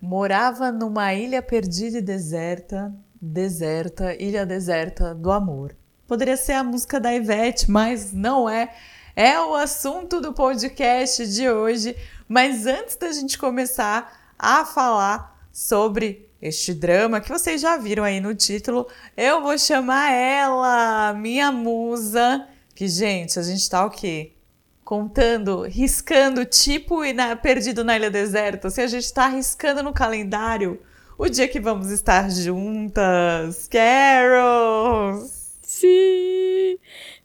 Morava numa ilha perdida e deserta, deserta, ilha deserta do amor. Poderia ser a música da Ivete, mas não é. É o assunto do podcast de hoje. Mas antes da gente começar a falar sobre este drama que vocês já viram aí no título, eu vou chamar ela, minha musa. Que, gente, a gente tá o quê? Contando, riscando, tipo e na, perdido na ilha deserta, se a gente está riscando no calendário o dia que vamos estar juntas. Carol! Sim!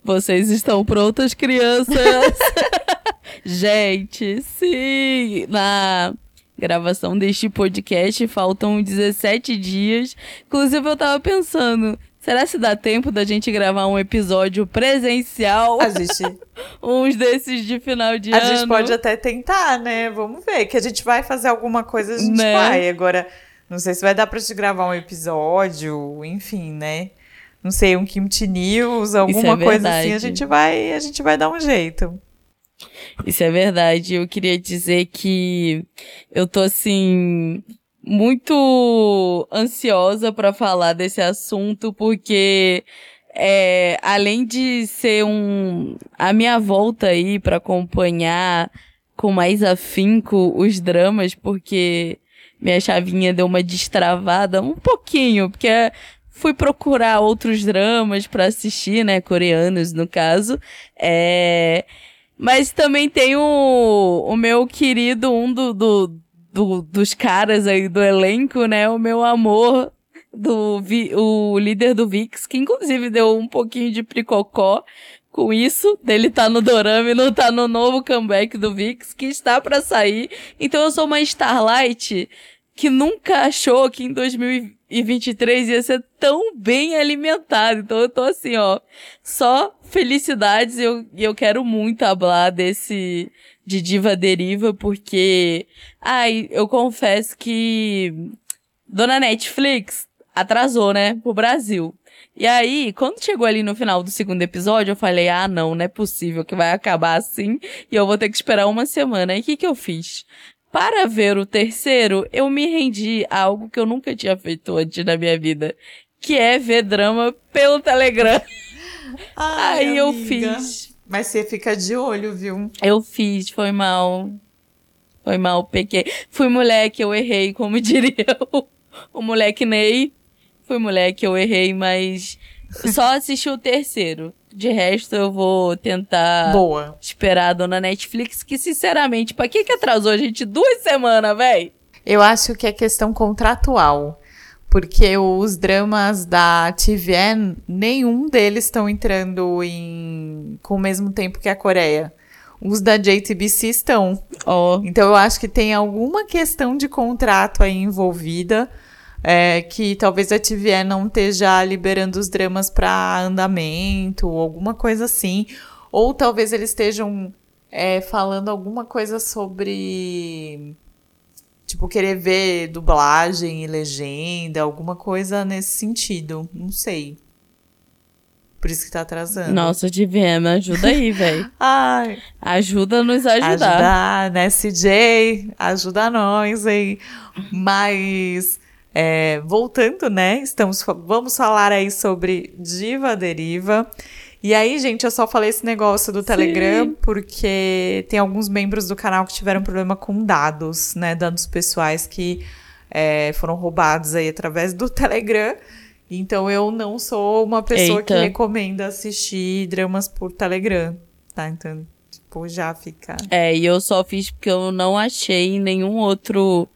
Vocês estão prontas, crianças? gente, sim! Na gravação deste podcast faltam 17 dias. Inclusive, eu tava pensando, Será se dá tempo da gente gravar um episódio presencial? A gente. Uns desses de final de a ano. A gente pode até tentar, né? Vamos ver. Que a gente vai fazer alguma coisa, a gente né? vai. Agora, não sei se vai dar pra te gravar um episódio, enfim, né? Não sei, um Kimchi News, alguma é coisa assim, a gente vai, a gente vai dar um jeito. Isso é verdade. Eu queria dizer que eu tô assim muito ansiosa para falar desse assunto, porque é, além de ser um a minha volta aí para acompanhar com mais afinco os dramas, porque minha chavinha deu uma destravada um pouquinho, porque fui procurar outros dramas para assistir, né, coreanos no caso, é mas também tem o, o meu querido, um do, do do, dos caras aí do elenco, né? O meu amor do o líder do VIX, que inclusive deu um pouquinho de pricocó com isso, dele tá no Dorama e não tá no novo comeback do VIX, que está para sair. Então eu sou uma Starlight que nunca achou que em 2023 ia ser tão bem alimentado. Então eu tô assim, ó, só felicidades e eu, eu quero muito falar desse de Diva Deriva, porque, ai, eu confesso que Dona Netflix atrasou, né, pro Brasil. E aí, quando chegou ali no final do segundo episódio, eu falei, ah, não, não é possível que vai acabar assim e eu vou ter que esperar uma semana. E o que que eu fiz? Para ver o terceiro, eu me rendi a algo que eu nunca tinha feito antes na minha vida, que é ver drama pelo Telegram. Ai, aí amiga. eu fiz mas você fica de olho, viu? Eu fiz, foi mal. Foi mal, pequei. Fui moleque, eu errei, como diria o, o moleque Ney. Fui moleque, eu errei, mas só assisti o terceiro. De resto, eu vou tentar Boa. esperar a dona Netflix, que sinceramente, pra que que atrasou a gente duas semanas, véi? Eu acho que é questão contratual porque os dramas da TVN, nenhum deles estão entrando em com o mesmo tempo que a Coreia. Os da JTBC estão. Oh. Então eu acho que tem alguma questão de contrato aí envolvida. É, que talvez a TVN não esteja liberando os dramas para andamento, ou alguma coisa assim. Ou talvez eles estejam é, falando alguma coisa sobre Tipo, querer ver dublagem e legenda, alguma coisa nesse sentido. Não sei. Por isso que tá atrasando. Nossa, Divina, ajuda aí, velho. Ai. Ajuda a nos ajudar. Ajudar, né, CJ? Ajuda nós aí. Mas, é, voltando, né? Estamos, vamos falar aí sobre Diva Deriva. E aí, gente, eu só falei esse negócio do Telegram Sim. porque tem alguns membros do canal que tiveram problema com dados, né? Dados pessoais que é, foram roubados aí através do Telegram. Então eu não sou uma pessoa Eita. que recomenda assistir dramas por Telegram, tá? Então, tipo, já fica. É, e eu só fiz porque eu não achei nenhum outro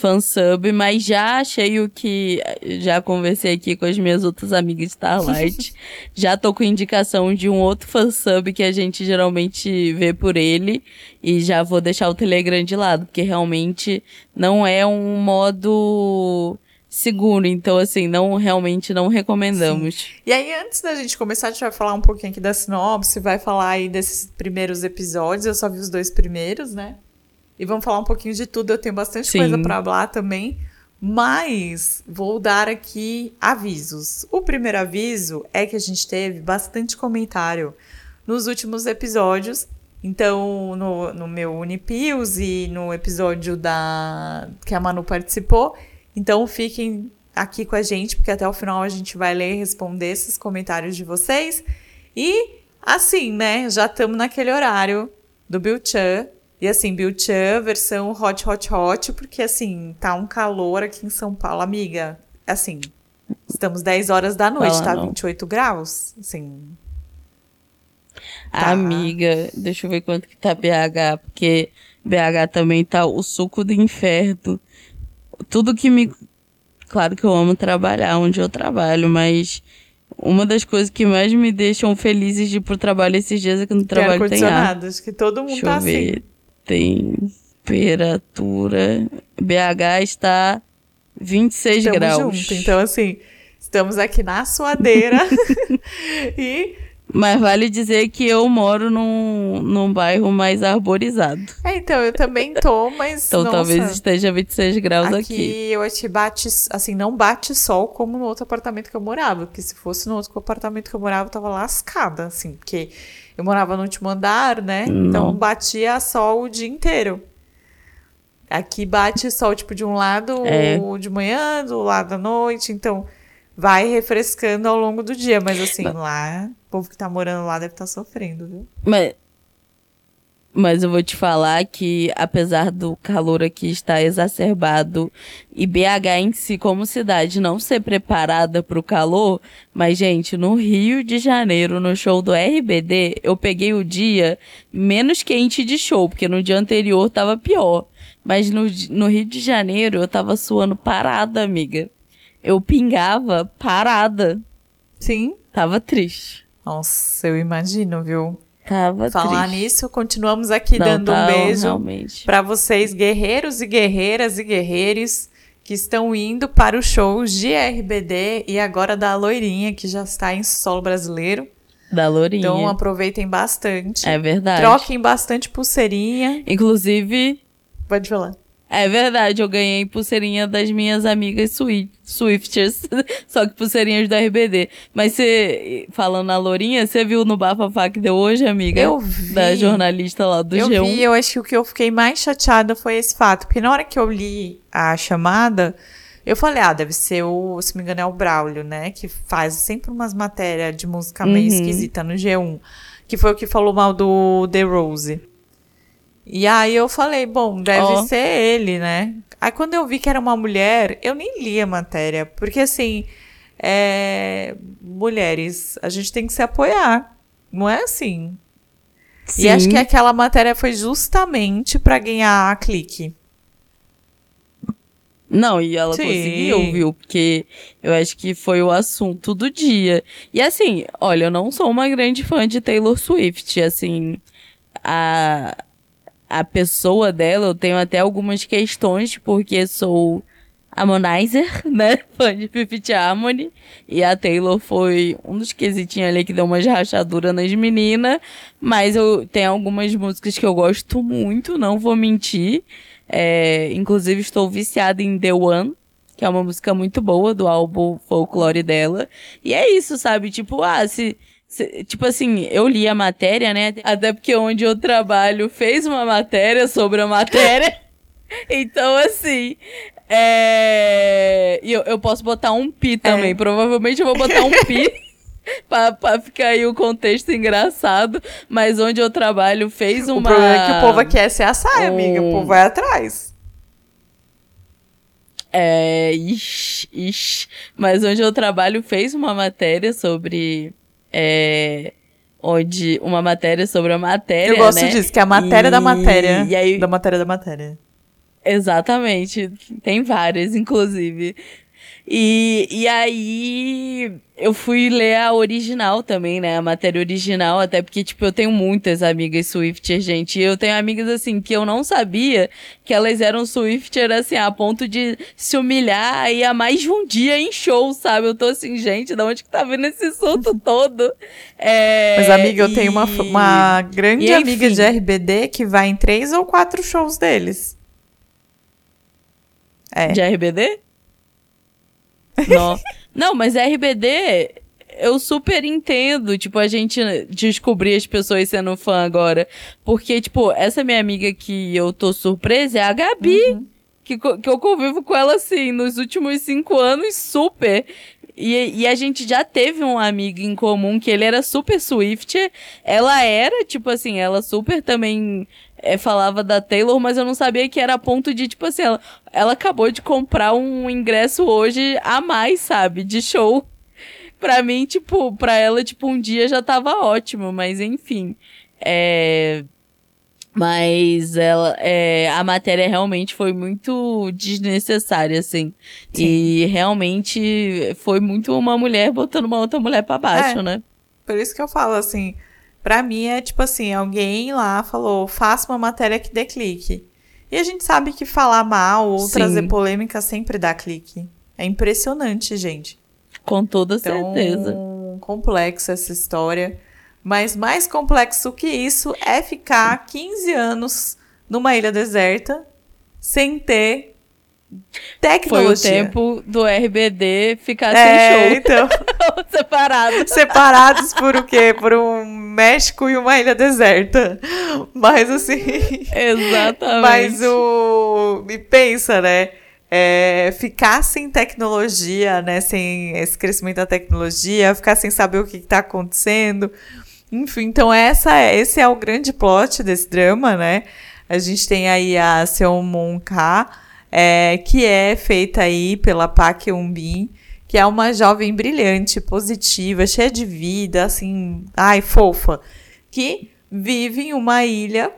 fansub, mas já achei o que. Já conversei aqui com as minhas outras amigas de Starlight. já tô com indicação de um outro fansub que a gente geralmente vê por ele. E já vou deixar o Telegram de lado, porque realmente não é um modo seguro. Então, assim, não realmente não recomendamos. Sim. E aí, antes da gente começar, a gente vai falar um pouquinho aqui da sinopse, vai falar aí desses primeiros episódios. Eu só vi os dois primeiros, né? E vamos falar um pouquinho de tudo. Eu tenho bastante Sim. coisa para falar também, mas vou dar aqui avisos. O primeiro aviso é que a gente teve bastante comentário nos últimos episódios Então, no, no meu Unipios e no episódio da que a Manu participou. Então, fiquem aqui com a gente, porque até o final a gente vai ler e responder esses comentários de vocês. E, assim, né, já estamos naquele horário do Bill Chan. E assim, Bill Chan, versão hot, hot, hot, porque assim, tá um calor aqui em São Paulo, amiga. Assim, estamos 10 horas da noite, Fala tá não. 28 graus. Assim, Tá. Amiga, deixa eu ver quanto que tá BH, porque BH também tá o suco do inferno. Tudo que me. Claro que eu amo trabalhar onde eu trabalho, mas uma das coisas que mais me deixam felizes de ir pro trabalho esses dias é que no trabalho tem ar. Acho que todo mundo Deixa tá assim. Tem temperatura. BH está 26 Estamos graus. Junto. Então, assim, estamos aqui na suadeira e mas vale dizer que eu moro num, num bairro mais arborizado. É, então, eu também tô, mas. então nossa, talvez esteja 26 graus aqui. Aqui eu acho que bate, assim, não bate sol como no outro apartamento que eu morava. Porque se fosse no outro apartamento que eu morava, eu tava lascada, assim, porque eu morava no último andar, né? Não. Então batia sol o dia inteiro. Aqui bate sol, tipo, de um lado é. de manhã, do lado da noite, então vai refrescando ao longo do dia, mas assim, lá o povo que tá morando lá deve estar tá sofrendo, viu? Mas, mas eu vou te falar que, apesar do calor aqui estar exacerbado e BH em si, como cidade, não ser preparada para o calor, mas, gente, no Rio de Janeiro, no show do RBD, eu peguei o dia menos quente de show, porque no dia anterior tava pior. Mas no, no Rio de Janeiro eu tava suando parada, amiga. Eu pingava parada. Sim. Tava triste. Nossa, eu imagino, viu? Tava Falar triste. nisso, continuamos aqui Não, dando tá, um beijo para vocês, guerreiros e guerreiras e guerreiros que estão indo para os shows de RBD e agora da Loirinha, que já está em solo brasileiro. Da Loirinha. Então aproveitem bastante. É verdade. Troquem bastante pulseirinha. Inclusive. Pode falar. É verdade, eu ganhei pulseirinha das minhas amigas Swifters, só que pulseirinhas do RBD. Mas você, falando na Lourinha, você viu no Bafafá que deu hoje, amiga? Eu vi. Da jornalista lá do eu G1. Eu vi, eu acho que o que eu fiquei mais chateada foi esse fato, porque na hora que eu li a chamada, eu falei, ah, deve ser o, se me engano, é o Braulio, né? Que faz sempre umas matérias de música meio uhum. esquisita no G1. Que foi o que falou mal do The Rose. E aí eu falei, bom, deve oh. ser ele, né? Aí quando eu vi que era uma mulher, eu nem li a matéria. Porque assim, é... mulheres, a gente tem que se apoiar. Não é assim. Sim. E acho que aquela matéria foi justamente para ganhar a clique. Não, e ela Sim. conseguiu, viu? Porque eu acho que foi o assunto do dia. E assim, olha, eu não sou uma grande fã de Taylor Swift, assim, a a pessoa dela, eu tenho até algumas questões, porque sou harmonizer, né? Fã de Fifth Harmony. E a Taylor foi um dos quesitinhos ali que deu umas rachaduras nas meninas. Mas eu tenho algumas músicas que eu gosto muito, não vou mentir. É, inclusive, estou viciada em The One, que é uma música muito boa do álbum Folklore dela. E é isso, sabe? Tipo, ah, se Tipo assim, eu li a matéria, né? Até porque onde eu trabalho fez uma matéria sobre a matéria. então, assim. É... Eu, eu posso botar um pi também. É. Provavelmente eu vou botar um pi. pra, pra ficar aí o contexto engraçado. Mas onde eu trabalho fez uma. O problema é que o povo quer ser a saia, um... amiga. O povo vai atrás. É. Ixi, ixi. Mas onde eu trabalho fez uma matéria sobre é, onde uma matéria sobre a matéria. Eu gosto né? disso, que é a matéria e... da matéria. E aí... Da matéria da matéria. Exatamente. Tem várias, inclusive. E, e aí eu fui ler a original também, né? A matéria original, até porque, tipo, eu tenho muitas amigas Swifter, gente. E eu tenho amigas, assim, que eu não sabia que elas eram Swifter, assim, a ponto de se humilhar aí há mais de um dia em show, sabe? Eu tô assim, gente, de onde que tá vindo esse solto todo? É, Mas, amiga, eu tenho uma, uma grande e, amiga de RBD que vai em três ou quatro shows deles. É. De RBD? Não, não mas RBD eu super entendo, tipo, a gente descobrir as pessoas sendo fã agora. Porque, tipo, essa minha amiga que eu tô surpresa é a Gabi. Uhum. Que, que eu convivo com ela, assim, nos últimos cinco anos, super. E, e, a gente já teve um amigo em comum que ele era super Swift. Ela era, tipo assim, ela super também é, falava da Taylor, mas eu não sabia que era a ponto de, tipo assim, ela, ela acabou de comprar um ingresso hoje a mais, sabe? De show pra mim, tipo, pra ela, tipo, um dia já tava ótimo, mas enfim. É. Mas ela, é, a matéria realmente foi muito desnecessária, assim. Sim. E realmente foi muito uma mulher botando uma outra mulher para baixo, é, né? Por isso que eu falo, assim, pra mim é tipo assim, alguém lá falou, faça uma matéria que dê clique. E a gente sabe que falar mal ou Sim. trazer polêmica sempre dá clique. É impressionante, gente. Com toda então, certeza. complexa essa história. Mas mais complexo que isso é ficar 15 anos numa ilha deserta sem ter tecnologia. Foi o tempo do RBD ficar é, sem show. Então, separados. Separados por o quê? Por um México e uma ilha deserta. Mas assim. Exatamente. Mas o. Me pensa, né? é, ficar sem tecnologia, né, sem esse crescimento da tecnologia, ficar sem saber o que está acontecendo. Enfim, então essa, é, esse é o grande plot desse drama, né? A gente tem aí a Seomon Ka, é, que é feita aí pela Park Eun-bin, que é uma jovem brilhante, positiva, cheia de vida, assim, ai, fofa, que vive em uma ilha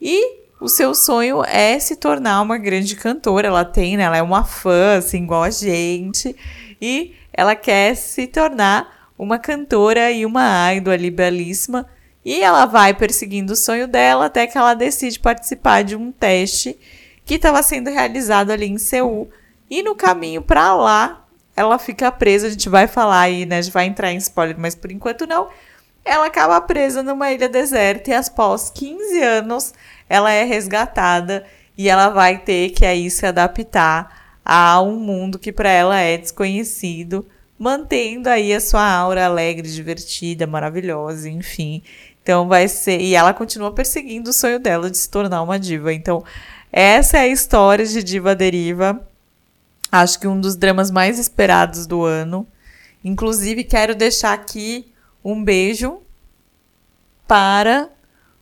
e o seu sonho é se tornar uma grande cantora. Ela tem, né? Ela é uma fã, assim, igual a gente. E ela quer se tornar uma cantora e uma idol ali belíssima. E ela vai perseguindo o sonho dela até que ela decide participar de um teste que estava sendo realizado ali em Seul. E no caminho para lá, ela fica presa. A gente vai falar aí, né? A gente vai entrar em spoiler, mas por enquanto não. Ela acaba presa numa ilha deserta e após 15 anos ela é resgatada e ela vai ter que aí se adaptar a um mundo que para ela é desconhecido, mantendo aí a sua aura alegre, divertida, maravilhosa, enfim. Então vai ser e ela continua perseguindo o sonho dela de se tornar uma diva. Então essa é a história de Diva Deriva. Acho que um dos dramas mais esperados do ano. Inclusive quero deixar aqui um beijo para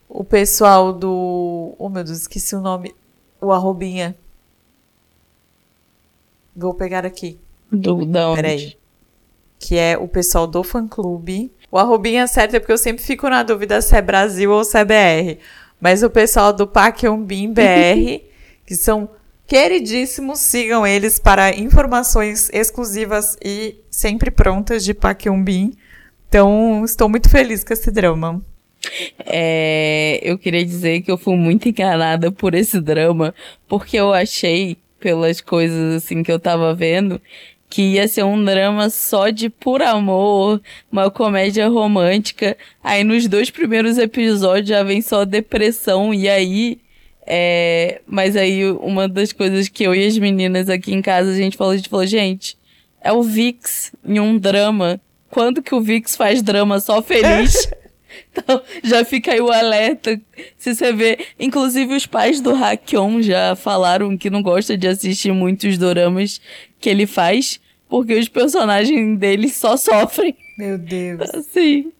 o pessoal do. Oh meu Deus, esqueci o nome. O arrobinha. Vou pegar aqui. Do, da onde? Peraí. Que é o pessoal do fã clube. O arrobinha certo é porque eu sempre fico na dúvida se é Brasil ou se é BR. Mas o pessoal do Paqueombim BR, que são queridíssimos, sigam eles para informações exclusivas e sempre prontas de Paqueombim. Então, estou muito feliz com esse drama. É, eu queria dizer que eu fui muito enganada por esse drama, porque eu achei, pelas coisas assim que eu tava vendo, que ia ser um drama só de por amor, uma comédia romântica. Aí nos dois primeiros episódios já vem só depressão, e aí. É... Mas aí uma das coisas que eu e as meninas aqui em casa a gente falou, a gente falou, gente, é o Vix em um drama. Quando que o Vix faz drama só feliz? Então, já fica aí o alerta. Se você vê. Inclusive, os pais do Hakion já falaram que não gosta de assistir muitos doramas que ele faz, porque os personagens dele só sofrem. Meu Deus. Assim.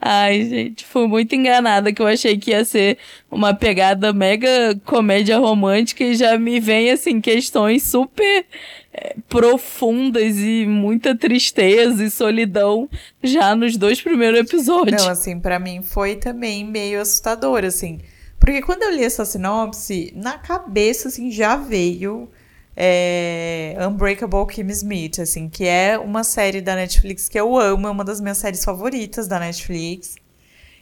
Ai, gente, fui muito enganada que eu achei que ia ser uma pegada mega comédia romântica e já me vem, assim, questões super é, profundas e muita tristeza e solidão já nos dois primeiros episódios. Não, assim, para mim foi também meio assustador, assim. Porque quando eu li essa sinopse, na cabeça, assim, já veio é, Unbreakable Kim Smith, assim, que é uma série da Netflix que eu amo, é uma das minhas séries favoritas da Netflix,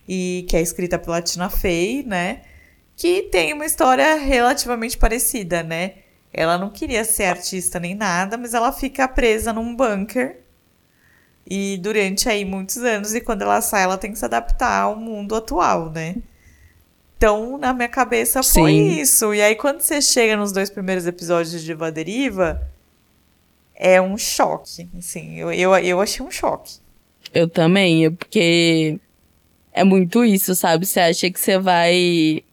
e que é escrita pela Tina Fey, né? Que tem uma história relativamente parecida, né? Ela não queria ser artista nem nada, mas ela fica presa num bunker e durante aí muitos anos, e quando ela sai, ela tem que se adaptar ao mundo atual, né? Então, na minha cabeça foi Sim. isso. E aí, quando você chega nos dois primeiros episódios de Diva Deriva, é um choque. Assim, eu, eu, eu achei um choque. Eu também, porque é muito isso, sabe? Você acha que você vai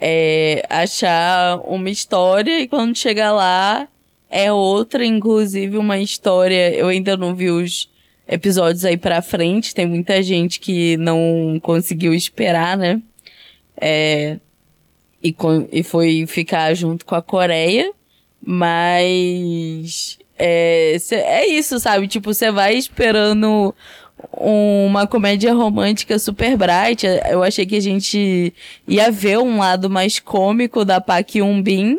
é, achar uma história e quando chegar lá é outra, inclusive uma história. Eu ainda não vi os episódios aí pra frente, tem muita gente que não conseguiu esperar, né? É, e, com, e foi ficar junto com a Coreia, mas é, cê, é isso, sabe? Tipo, você vai esperando uma comédia romântica super bright. Eu achei que a gente ia ver um lado mais cômico da Park Yoon Bin.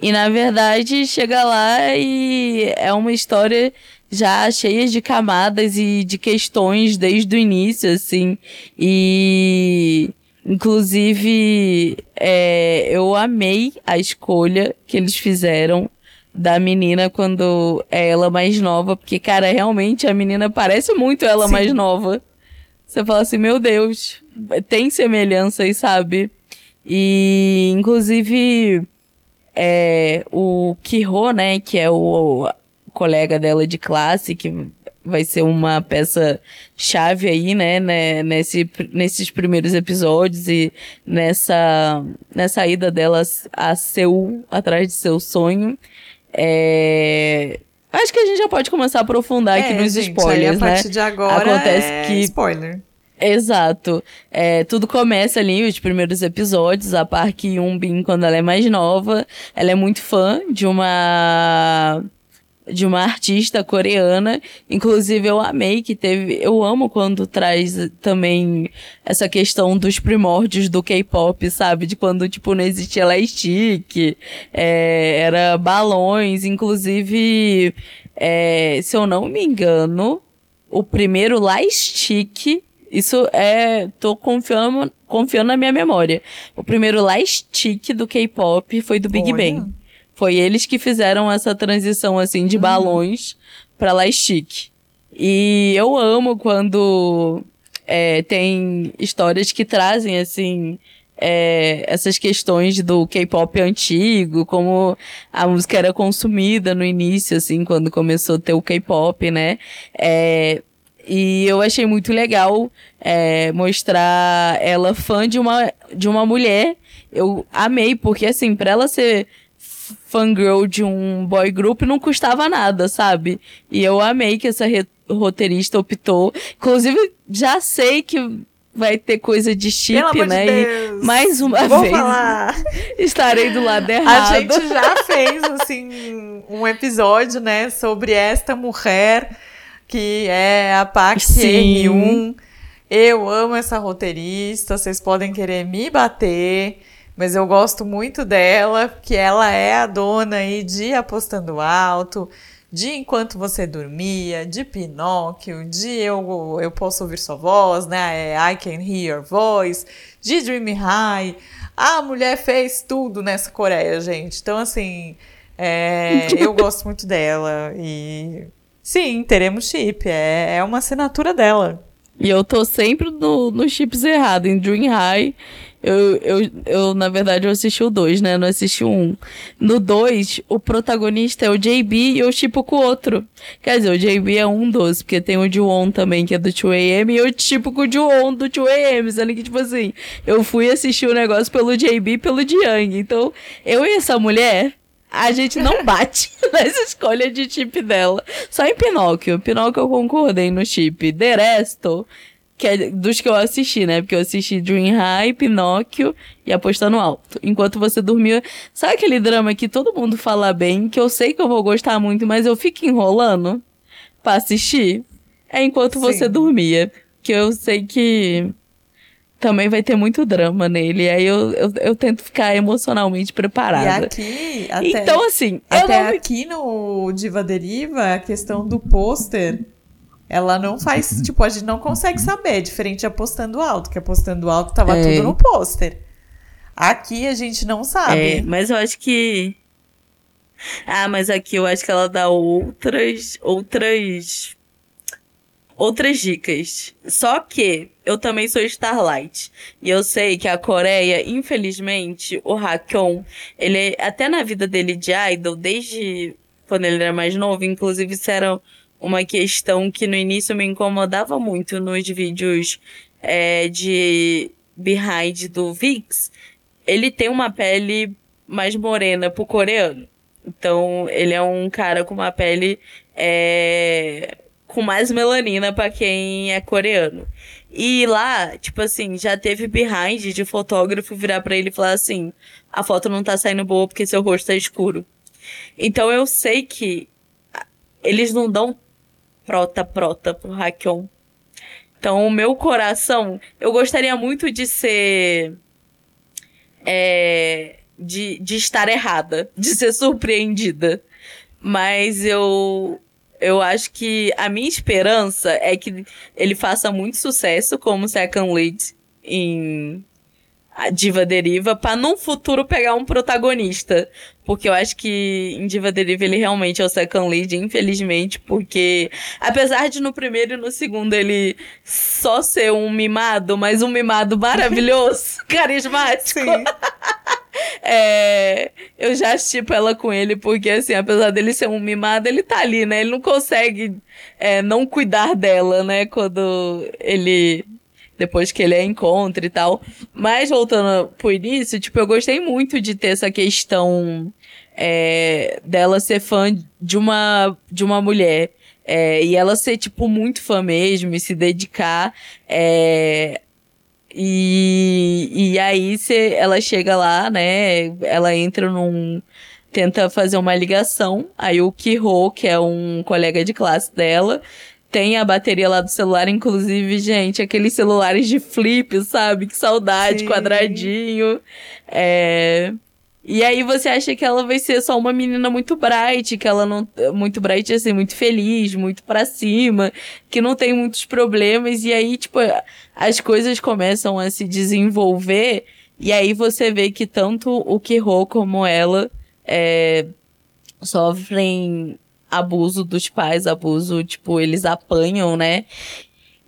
E na verdade chega lá e é uma história já cheia de camadas e de questões desde o início, assim. E inclusive é, eu amei a escolha que eles fizeram da menina quando é ela mais nova, porque, cara, realmente a menina parece muito ela Sim. mais nova. Você fala assim, meu Deus, tem semelhanças, sabe? E, inclusive, é, o Kiho, né, que é o colega dela de classe, que vai ser uma peça chave aí, né, né nesse, nesses primeiros episódios e nessa, nessa ida dela a Seul, atrás de seu sonho. É... Acho que a gente já pode começar a aprofundar é, aqui nos gente, spoilers, aí, a partir né? de agora Acontece é que spoiler. Exato. É, tudo começa ali, os primeiros episódios, a Park Yoon-bin, quando ela é mais nova, ela é muito fã de uma de uma artista coreana. Inclusive, eu amei que teve. Eu amo quando traz também essa questão dos primórdios do K-pop, sabe? De quando, tipo, não existia Elastic, é, era balões. Inclusive, é, se eu não me engano, o primeiro Lightstick. Isso é. tô confiando, confiando na minha memória. O primeiro Lightstick do K-pop foi do Big Olha. Bang. Foi eles que fizeram essa transição, assim, de uhum. balões pra Lastic. E eu amo quando é, tem histórias que trazem, assim, é, essas questões do K-pop antigo, como a música era consumida no início, assim, quando começou a ter o K-pop, né? É, e eu achei muito legal é, mostrar ela fã de uma, de uma mulher. Eu amei, porque assim, pra ela ser fangirl de um boy group não custava nada, sabe? E eu amei que essa roteirista optou. Inclusive, já sei que vai ter coisa de chip, né? De mais uma Vou vez falar. estarei do lado errado. A gente já fez assim um episódio, né, sobre esta mulher que é a Park Hyun. Eu amo essa roteirista, vocês podem querer me bater mas eu gosto muito dela, que ela é a dona aí de Apostando Alto, de Enquanto Você Dormia, de Pinóquio, de Eu, eu Posso Ouvir Sua Voz, né? É I Can Hear Your Voice, de Dream High. A mulher fez tudo nessa Coreia, gente. Então, assim, é, eu gosto muito dela e sim, teremos chip. É, é uma assinatura dela. E eu tô sempre no, nos chips errados, em Dream High eu, eu, eu, na verdade, eu assisti o 2, né? Não assisti o 1. Um. No 2, o protagonista é o JB e eu tipo com o outro. Quer dizer, o JB é um dos, porque tem o Juwon também, que é do 2AM, e eu tipo com o Juwon do 2AM, sendo que, tipo assim, eu fui assistir o negócio pelo JB e pelo Jiang. Então, eu e essa mulher, a gente não bate nessa escolha de chip dela. Só em Pinóquio. Pinóquio eu concordei no chip. De resto, que é dos que eu assisti, né? Porque eu assisti Dream High, Pinóquio e Apostando Alto. Enquanto você dormia. Sabe aquele drama que todo mundo fala bem, que eu sei que eu vou gostar muito, mas eu fico enrolando pra assistir? É enquanto Sim. você dormia. Que eu sei que também vai ter muito drama nele. Aí eu, eu, eu tento ficar emocionalmente preparada. E aqui, até, então, assim, até não... aqui no Diva Deriva, a questão do pôster ela não faz, tipo, a gente não consegue saber, diferente de apostando alto, que apostando alto tava é. tudo no pôster. Aqui a gente não sabe. É, mas eu acho que. Ah, mas aqui eu acho que ela dá outras. outras. outras dicas. Só que eu também sou Starlight. E eu sei que a Coreia, infelizmente, o Hakon, ele, até na vida dele de idol, desde quando ele era mais novo, inclusive isso era uma questão que no início me incomodava muito nos vídeos é, de behind do VIX. Ele tem uma pele mais morena pro coreano. Então, ele é um cara com uma pele é, com mais melanina para quem é coreano. E lá, tipo assim, já teve behind de fotógrafo virar para ele e falar assim: a foto não tá saindo boa porque seu rosto tá escuro. Então eu sei que eles não dão prota prota pro Rakion. Então o meu coração, eu gostaria muito de ser é, de, de estar errada, de ser surpreendida. Mas eu eu acho que a minha esperança é que ele faça muito sucesso como second lead em a Diva Deriva para num futuro pegar um protagonista. Porque eu acho que em Diva Deriva ele realmente é o second lead, infelizmente, porque apesar de no primeiro e no segundo ele só ser um mimado, mas um mimado maravilhoso, carismático. é, eu já tipo ela com ele, porque assim, apesar dele ser um mimado, ele tá ali, né? Ele não consegue é, não cuidar dela, né? Quando ele depois que ele a encontra e tal. Mas voltando por início, tipo, eu gostei muito de ter essa questão é, dela ser fã de uma, de uma mulher. É, e ela ser, tipo, muito fã mesmo e se dedicar. É, e, e aí cê, ela chega lá, né? Ela entra num. Tenta fazer uma ligação. Aí o Kiho, que é um colega de classe dela, tem a bateria lá do celular, inclusive, gente, aqueles celulares de flip, sabe? Que saudade, Sim. quadradinho. É... E aí você acha que ela vai ser só uma menina muito bright, que ela não. Muito bright, assim, muito feliz, muito pra cima, que não tem muitos problemas. E aí, tipo, as coisas começam a se desenvolver. E aí você vê que tanto o Kiro como ela é, sofrem abuso dos pais, abuso, tipo, eles apanham, né?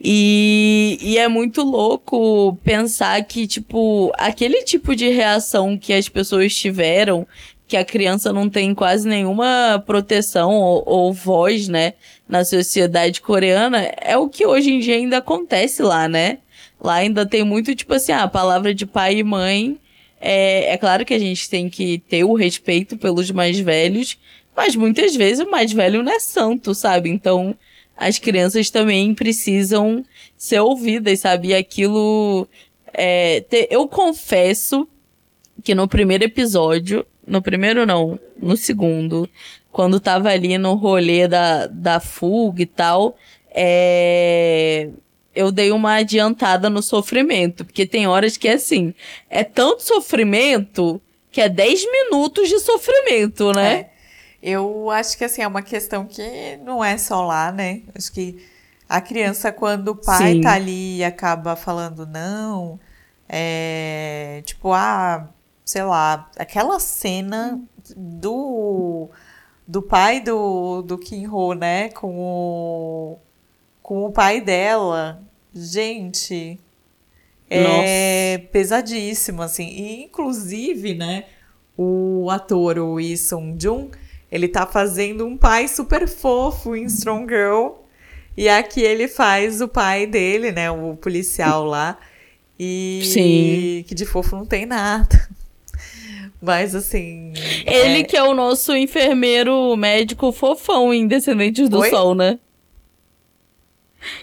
E, e é muito louco pensar que, tipo, aquele tipo de reação que as pessoas tiveram, que a criança não tem quase nenhuma proteção ou, ou voz, né, na sociedade coreana, é o que hoje em dia ainda acontece lá, né? Lá ainda tem muito, tipo assim, a palavra de pai e mãe. É, é claro que a gente tem que ter o respeito pelos mais velhos, mas muitas vezes o mais velho não é santo, sabe? Então as crianças também precisam ser ouvidas, sabe? E aquilo. É, eu confesso que no primeiro episódio, no primeiro não, no segundo, quando tava ali no rolê da, da fuga e tal, é, eu dei uma adiantada no sofrimento, porque tem horas que é assim, é tanto sofrimento que é 10 minutos de sofrimento, né? É. Eu acho que assim, é uma questão que não é só lá, né? Acho que a criança, quando o pai Sim. tá ali e acaba falando não, é tipo, ah, sei lá, aquela cena do do pai do, do Kim Ho, né? Com o, com o pai dela. Gente, é Nossa. pesadíssimo, assim. E, inclusive, né? O ator, o Lee Sung-jung, ele tá fazendo um pai super fofo em Strong Girl. E aqui ele faz o pai dele, né? O policial lá. E Sim. que de fofo não tem nada. Mas assim. Ele é... que é o nosso enfermeiro médico fofão em Descendentes do Oi? Sol, né?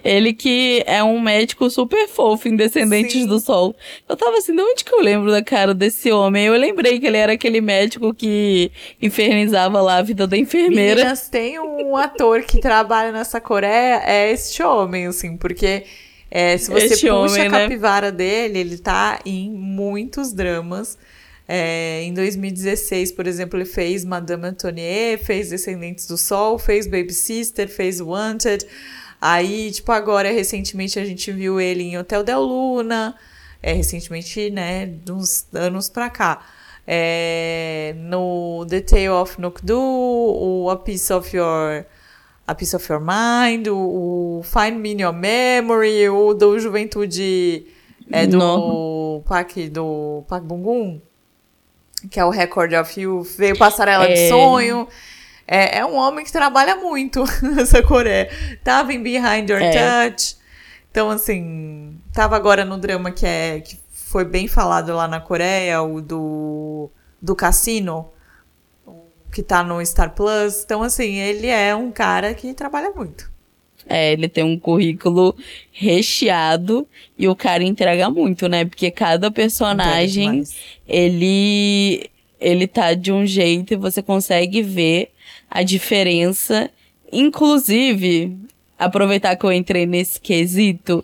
Ele que é um médico super fofo em Descendentes Sim. do Sol. Eu tava assim, de onde que eu lembro da cara desse homem? Eu lembrei que ele era aquele médico que infernizava lá a vida da enfermeira. Meninas, tem um ator que trabalha nessa Coreia, é este homem, assim, porque é, se você este puxa homem, a né? capivara né? dele, ele tá em muitos dramas. É, em 2016, por exemplo, ele fez Madame Antoinette, fez Descendentes do Sol, fez Baby Sister, fez Wanted. Aí, tipo, agora, recentemente, a gente viu ele em Hotel Del Luna. É, recentemente, né, uns anos pra cá. É, no The Tale of Nokdu, o A Piece of Your... A Piece of Your Mind, o, o Find Me in Your Memory, o do Juventude é, do Park, do Park Bungum, que é o Record of You, veio Passarela é... de Sonho. É, é um homem que trabalha muito nessa Coreia. Tava em Behind Your é. Touch. Então, assim, tava agora no drama que, é, que foi bem falado lá na Coreia, o do, do cassino, que tá no Star Plus. Então, assim, ele é um cara que trabalha muito. É, ele tem um currículo recheado e o cara entrega muito, né? Porque cada personagem, ele ele tá de um jeito e você consegue ver a diferença. Inclusive, aproveitar que eu entrei nesse quesito,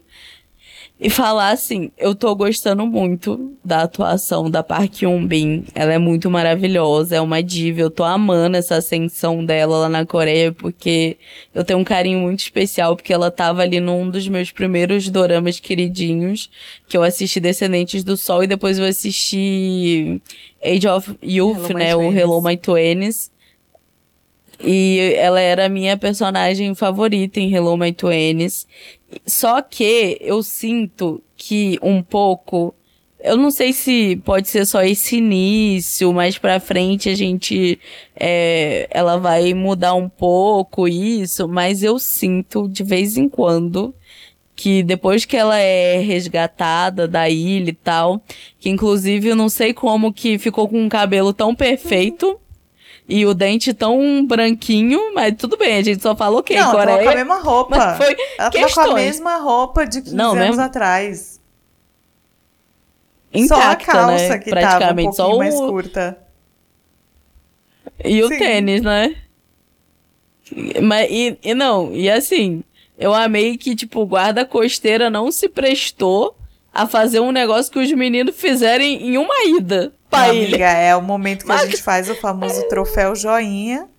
e falar assim, eu tô gostando muito da atuação da Park Yoon Bin. Ela é muito maravilhosa, é uma diva. Eu tô amando essa ascensão dela lá na Coreia, porque eu tenho um carinho muito especial, porque ela tava ali num dos meus primeiros doramas queridinhos, que eu assisti Descendentes do Sol, e depois eu assisti Age of Youth, Hello né, o Hello My Twenties. E ela era a minha personagem favorita em Hello My Twenties. Só que eu sinto que um pouco. Eu não sei se pode ser só esse início, mais pra frente a gente. É, ela vai mudar um pouco isso, mas eu sinto de vez em quando que depois que ela é resgatada da ilha e tal, que inclusive eu não sei como que ficou com um cabelo tão perfeito e o dente tão branquinho, mas tudo bem, a gente só falou ok, Não, Coreia. com a mesma roupa. Mas foi ela questões. com a mesma roupa de 15 Não, anos mesmo... atrás. Intacta, só a calça né? que Praticamente, tava um pouquinho o... mais curta. E o Sim. tênis, né? Mas, e, e não, e assim, eu amei que, tipo, o guarda costeira não se prestou a fazer um negócio que os meninos fizerem em uma ida pra Não, ilha. Amiga, é o momento que Mas... a gente faz o famoso troféu joinha.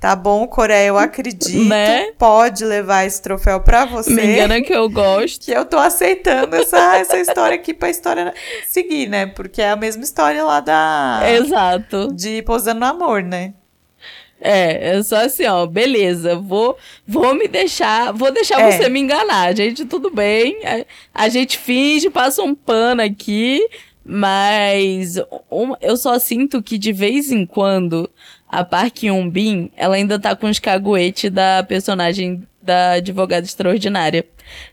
Tá bom, Coreia, eu acredito. Né? Pode levar esse troféu pra você. Me engana que eu gosto. Que eu tô aceitando essa, essa história aqui pra história seguir, né? Porque é a mesma história lá da. Exato. De Posando no Amor, né? É, é só assim, ó, beleza, vou, vou me deixar, vou deixar é. você me enganar, gente, tudo bem, a, a, gente finge, passa um pano aqui, mas um, eu só sinto que de vez em quando a Park Yoon-bin, ela ainda tá com os caguetes da personagem da advogada extraordinária.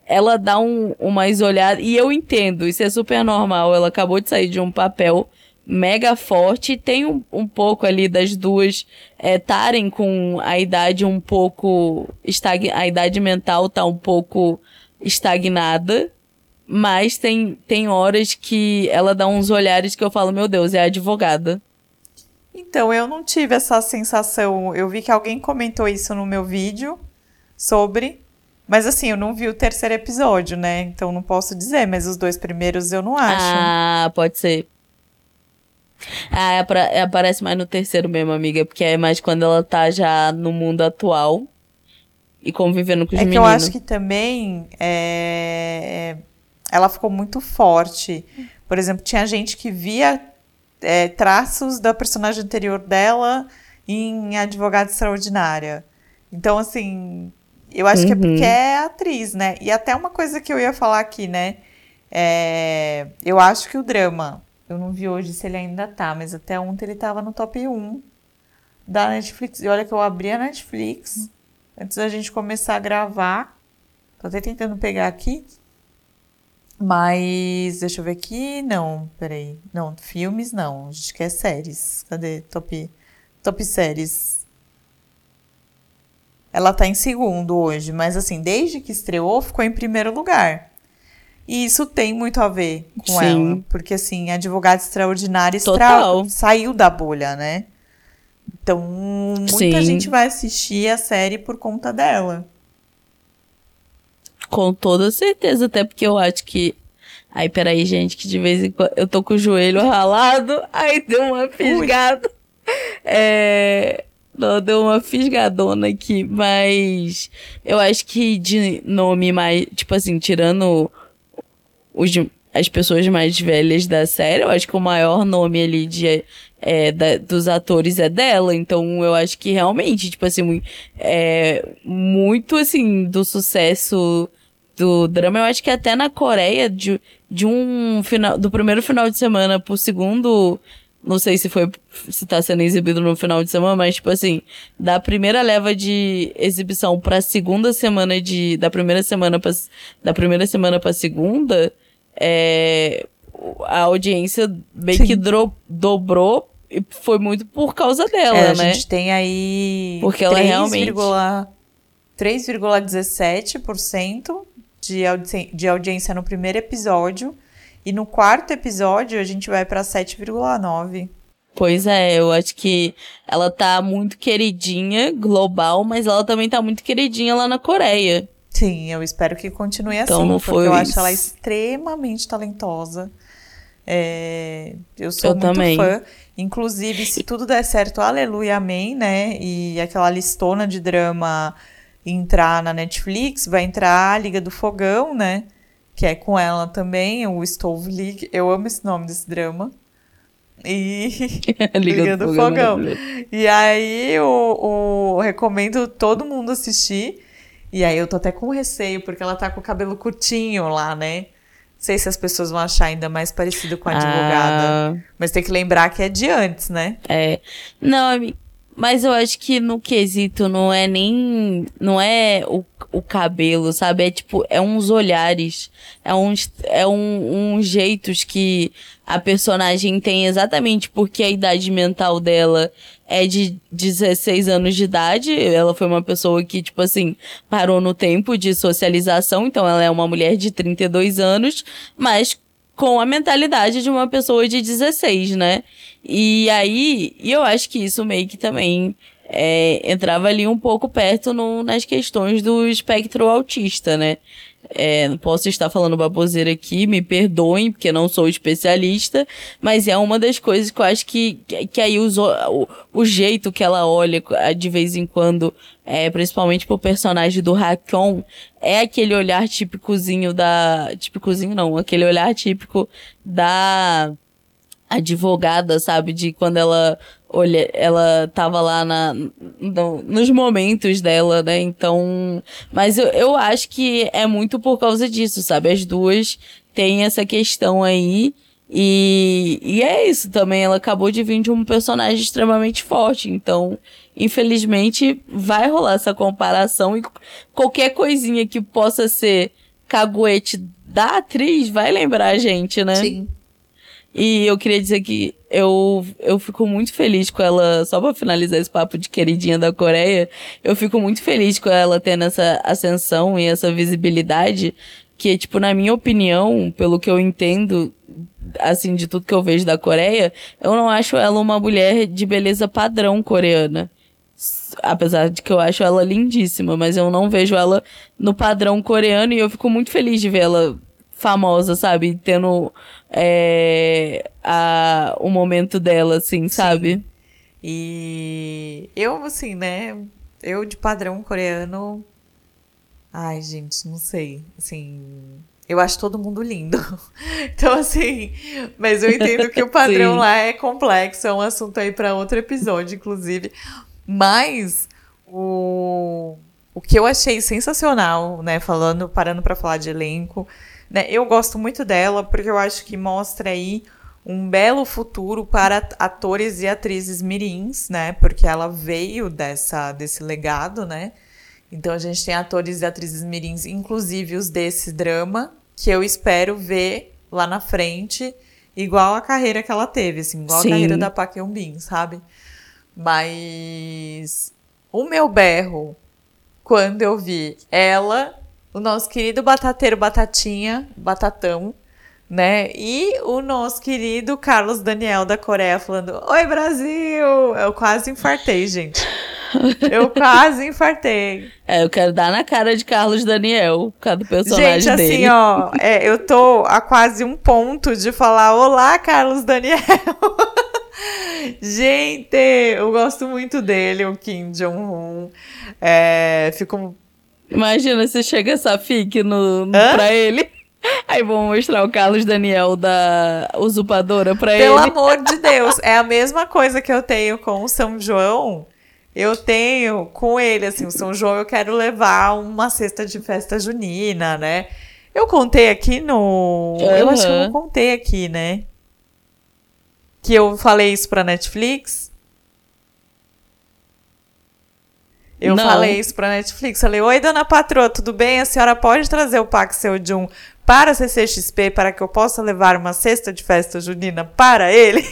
Ela dá um, umas olhadas, e eu entendo, isso é super normal, ela acabou de sair de um papel mega forte. Tem um, um pouco ali das duas estarem é, com a idade um pouco. Estag... A idade mental tá um pouco estagnada. Mas tem, tem horas que ela dá uns olhares que eu falo, meu Deus, é advogada. Então, eu não tive essa sensação. Eu vi que alguém comentou isso no meu vídeo sobre. Mas assim, eu não vi o terceiro episódio, né? Então não posso dizer, mas os dois primeiros eu não acho. Ah, pode ser. Ah, é aparece mais no terceiro mesmo, amiga, porque é mais quando ela tá já no mundo atual e convivendo com os é meninos. É que eu acho que também é... ela ficou muito forte. Por exemplo, tinha gente que via é, traços da personagem anterior dela em Advogada Extraordinária. Então, assim, eu acho uhum. que é porque uhum. é atriz, né? E até uma coisa que eu ia falar aqui, né? É, eu acho que o drama eu não vi hoje se ele ainda tá, mas até ontem ele tava no top 1 da Netflix. E olha que eu abri a Netflix antes da gente começar a gravar. Tô até tentando pegar aqui. Mas deixa eu ver aqui. Não, peraí. Não, filmes não. A gente quer séries. Cadê? Top, top séries. Ela tá em segundo hoje, mas assim, desde que estreou, ficou em primeiro lugar. E isso tem muito a ver com Sim. ela. Porque, assim, advogada extraordinária extra... saiu da bolha, né? Então, muita Sim. gente vai assistir a série por conta dela. Com toda certeza, até porque eu acho que. Ai, peraí, gente, que de vez em quando eu tô com o joelho ralado, aí deu uma fisgada. É. Não, deu uma fisgadona aqui, mas eu acho que de nome mais. Tipo assim, tirando os, as pessoas mais velhas da série. Eu acho que o maior nome ali de, é, da, dos atores é dela. Então eu acho que realmente, tipo assim, é, muito assim do sucesso do drama. Eu acho que até na Coreia, de, de um final, do primeiro final de semana pro segundo Não sei se foi se tá sendo exibido no final de semana, mas tipo assim, da primeira leva de exibição para segunda semana de da primeira semana para da primeira semana para segunda, é, a audiência meio Sim. que dro, dobrou e foi muito por causa dela, é, né? A gente tem aí porque ela 3, realmente 3,17% de, audi de audiência no primeiro episódio e no quarto episódio a gente vai para 7,9. Pois é, eu acho que ela tá muito queridinha global, mas ela também tá muito queridinha lá na Coreia. Sim, eu espero que continue então, assim, não porque foi eu acho ela extremamente talentosa. É, eu sou eu muito também. fã. Inclusive, se tudo der certo, aleluia, amém, né? E aquela listona de drama entrar na Netflix, vai entrar a Liga do Fogão, né? que é com ela também, o Stove League. Eu amo esse nome desse drama. E Liga do Fogão. E aí eu, eu, recomendo todo mundo assistir. E aí eu tô até com receio, porque ela tá com o cabelo curtinho lá, né? Não sei se as pessoas vão achar ainda mais parecido com a advogada. Ah. Mas tem que lembrar que é de antes, né? É. Não, mas eu acho que no quesito não é nem. Não é o, o cabelo, sabe? É tipo, é uns olhares. É uns, é um, uns jeitos que a personagem tem exatamente porque a idade mental dela é de 16 anos de idade. Ela foi uma pessoa que, tipo assim, parou no tempo de socialização. Então ela é uma mulher de 32 anos, mas com a mentalidade de uma pessoa de 16, né? E aí, e eu acho que isso meio que também é, entrava ali um pouco perto no, nas questões do espectro autista, né? É, posso estar falando baboseira aqui, me perdoem, porque não sou especialista, mas é uma das coisas que eu acho que, que aí os, o, o jeito que ela olha de vez em quando, é, principalmente pro personagem do Hakon, é aquele olhar típicozinho da. Típicozinho não, aquele olhar típico da advogada, sabe? De quando ela olha, ela tava lá na, no, nos momentos dela, né? Então, mas eu, eu acho que é muito por causa disso, sabe? As duas têm essa questão aí. E, e é isso também. Ela acabou de vir de um personagem extremamente forte. Então, infelizmente, vai rolar essa comparação. E qualquer coisinha que possa ser caguete da atriz vai lembrar a gente, né? Sim. E eu queria dizer que eu, eu fico muito feliz com ela, só pra finalizar esse papo de queridinha da Coreia, eu fico muito feliz com ela tendo essa ascensão e essa visibilidade, que, tipo, na minha opinião, pelo que eu entendo, assim, de tudo que eu vejo da Coreia, eu não acho ela uma mulher de beleza padrão coreana. Apesar de que eu acho ela lindíssima, mas eu não vejo ela no padrão coreano e eu fico muito feliz de ver ela famosa, sabe? Tendo é, a, o momento dela, assim, sabe? Sim. E eu, assim, né? Eu de padrão coreano. Ai, gente, não sei. Assim. Eu acho todo mundo lindo. Então, assim. Mas eu entendo que o padrão lá é complexo. É um assunto aí para outro episódio, inclusive. Mas o, o que eu achei sensacional, né? Falando, parando para falar de elenco né? Eu gosto muito dela porque eu acho que mostra aí um belo futuro para atores e atrizes mirins, né? Porque ela veio dessa desse legado, né? Então a gente tem atores e atrizes mirins, inclusive os desse drama, que eu espero ver lá na frente, igual a carreira que ela teve, assim, igual Sim. a carreira da Park Bin, sabe? Mas o meu berro quando eu vi ela o nosso querido batateiro Batatinha, Batatão, né? E o nosso querido Carlos Daniel da Coreia falando: Oi, Brasil! Eu quase infartei, gente. Eu quase infartei. É, eu quero dar na cara de Carlos Daniel, por causa do personagem Gente, dele. assim, ó, é, eu tô a quase um ponto de falar: Olá, Carlos Daniel! Gente, eu gosto muito dele, o Kim Jong-un. É, fico Imagina se chega essa fic no, pra ele. Aí vão mostrar o Carlos Daniel da usurpadora pra Pelo ele. Pelo amor de Deus, é a mesma coisa que eu tenho com o São João. Eu tenho com ele, assim, o São João eu quero levar uma cesta de festa junina, né? Eu contei aqui no. Uhum. Eu acho que eu contei aqui, né? que eu falei isso pra Netflix? Eu Não. falei isso pra Netflix. Falei, oi, dona patroa, tudo bem? A senhora pode trazer o Paxel Jun para a CCXP para que eu possa levar uma cesta de festa junina para ele?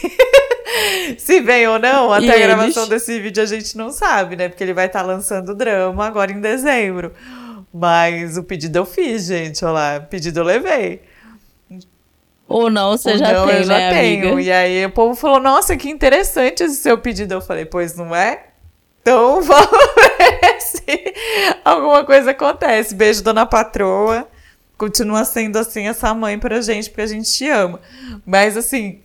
Se vem ou não, até E a eles? gravação desse vídeo a gente não sabe, né? Porque ele vai estar lançando o drama agora em dezembro. Mas o pedido eu fiz, gente. Olha lá, pedido eu levei. Ou não, você Ou já não, tem, eu já né, tenho. amiga? E aí o povo falou: Nossa, que interessante esse seu pedido. Eu falei: Pois não é? Então vamos alguma coisa acontece. Beijo, dona patroa. Continua sendo assim essa mãe pra gente, porque a gente te ama. Mas assim,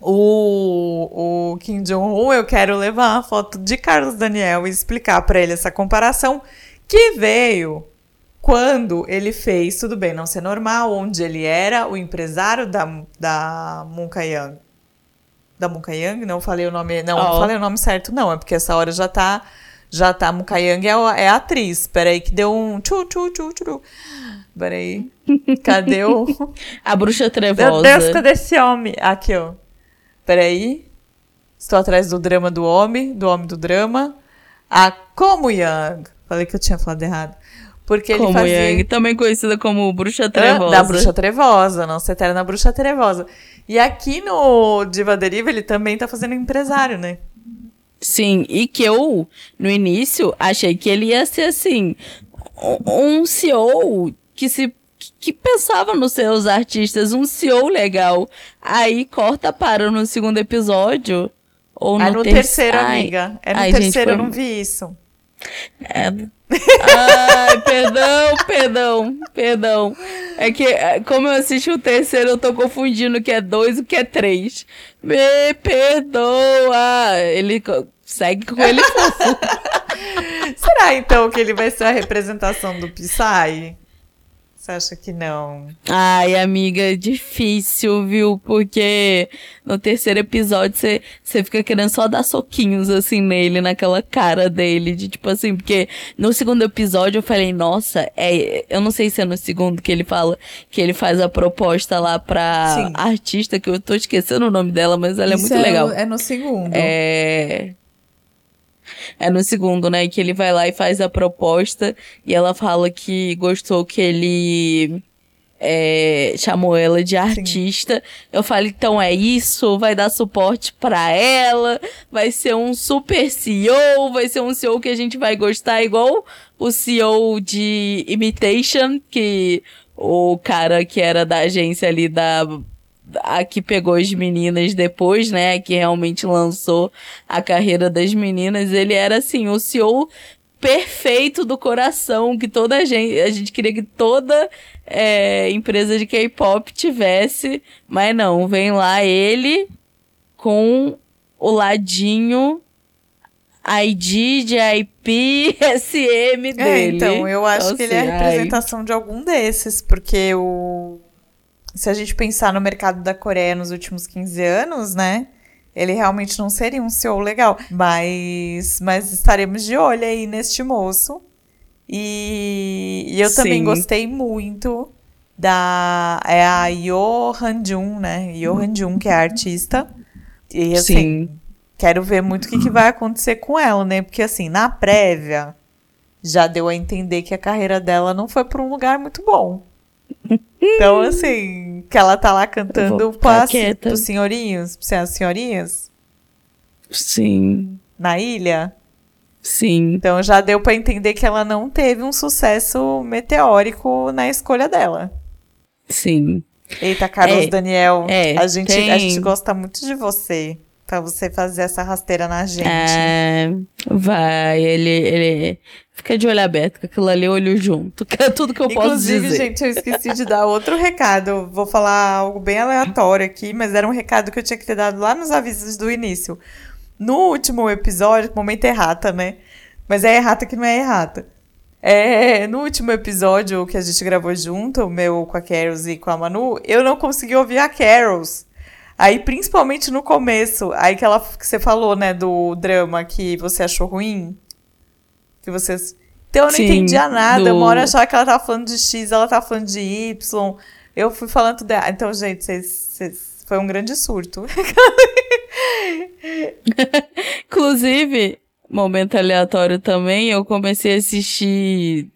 o, o Kim Jong-un, eu quero levar uma foto de Carlos Daniel e explicar pra ele essa comparação que veio quando ele fez Tudo Bem Não Ser Normal, onde ele era o empresário da, da Munka Young. Da Munka Young? Não falei o nome. Não, não Ó. falei o nome certo, não. É porque essa hora já tá. Já tá. Munka Young é, é a atriz. Peraí, que deu um. Tchu, tchu, tchu, tchu. Peraí. Cadê o. A bruxa Meu trevosa. Deus, cadê esse homem? Aqui, ó. Peraí. Estou atrás do drama do homem, do homem do drama. A Como Young. Falei que eu tinha falado errado. Porque ele como fazia... Yang, também conhecida como bruxa trevosa. Da bruxa trevosa, nossa eterna bruxa trevosa. E aqui no Diva Deriva ele também tá fazendo empresário, né? Sim, e que eu, no início, achei que ele ia ser assim, um CEO que se que pensava nos seus artistas, um CEO legal. Aí corta para no segundo episódio. Ou é no, no ter- terceiro, Ai, amiga. É no ai, gente, terceiro, eu foi- não vi isso. Ai, perdão, perdão, perdão. É que, é, como eu assisti o terceiro, eu tô confundindo o que é dois e o que é três. Me perdoa. Ele segue com ele fofo. Será então que ele vai ser a representação do Psy? Você acha que não? Ai, amiga, é difícil, viu? Porque no terceiro episódio você você fica querendo só dar soquinhos assim nele, naquela cara dele, de tipo assim, porque no segundo episódio eu falei, nossa, é, eu não sei se é no segundo que ele fala que ele faz a proposta lá pra Sim. artista, que eu tô esquecendo o nome dela, mas ela é Isso muito legal. É no segundo. É. É no segundo, né? Que ele vai lá e faz a proposta e ela fala que gostou que ele é, chamou ela de artista. Eu falei, então é isso, vai dar suporte pra ela, vai ser um super CEO, vai ser um CEO que a gente vai gostar, igual o CEO de Imitation, que o cara que era da agência ali da a que pegou as meninas depois, né, a que realmente lançou a carreira das meninas, ele era assim, o CEO perfeito do coração, que toda a gente, a gente queria que toda é, empresa de K-pop tivesse, mas não, vem lá ele com o ladinho ID de IP SM É, dele. então, eu acho Então, que ele é a assim, representação de algum desses, porque o. Se a gente pensar no mercado da Coreia nos últimos 15 anos, né? Ele realmente não seria um CEO legal. Mas, mas estaremos de olho aí neste moço. E, e eu também Sim. gostei muito da. É a Yo Han-jun, né? Yo Han-jun, que é a artista. E assim, Sim. Quero ver muito o que, que vai acontecer com ela, né? Porque, assim, na prévia, já deu a entender que a carreira dela não foi para um lugar muito bom. Então, assim, que ela tá lá cantando para quieta. os senhorinhos, pra as senhorinhas, Sim. na ilha. Sim. Então, já deu para entender que ela não teve um sucesso meteórico na escolha dela. Sim. Eita, Carlos É, Daniel, é, a, gente, a tem- gente gosta muito de você. Pra você fazer essa rasteira na gente. É, vai, ele, ele fica de olho aberto, com aquilo ali, olho junto. Que é tudo que eu posso Inclusive, dizer. gente, eu esqueci de dar outro recado. Vou falar algo bem aleatório aqui, mas era um recado que eu tinha que ter dado lá nos avisos do início. No último episódio, momento errata, né? Mas é errata que não é errata. É, no último episódio que a gente gravou junto, o meu com a Carols e com a Manu, eu não consegui ouvir a Carols. Aí, principalmente no começo, aí que, ela, que você falou, né, do drama que você achou ruim. Que você. Então eu não Sim, entendia nada. do- Uma hora eu achava que ela tava falando de X, ela tava falando de Y. Eu fui falando dela. Então, gente, vocês. vocês foi um grande surto. Inclusive, momento aleatório também, eu comecei a assistir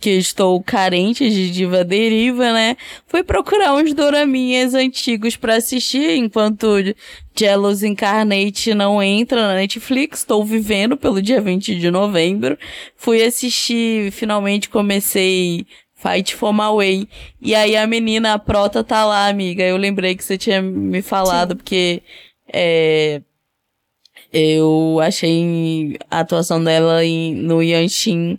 que estou carente de diva deriva, né? Fui procurar uns doraminhas antigos para assistir enquanto Jealous Incarnate não entra na Netflix. Estou vivendo pelo dia 20 de novembro. Fui assistir, finalmente comecei Fight for My Way. E aí a menina, a Prota, tá lá, amiga. Eu lembrei que você tinha me falado, Sim. porque é, eu achei a atuação dela em, no Yanshin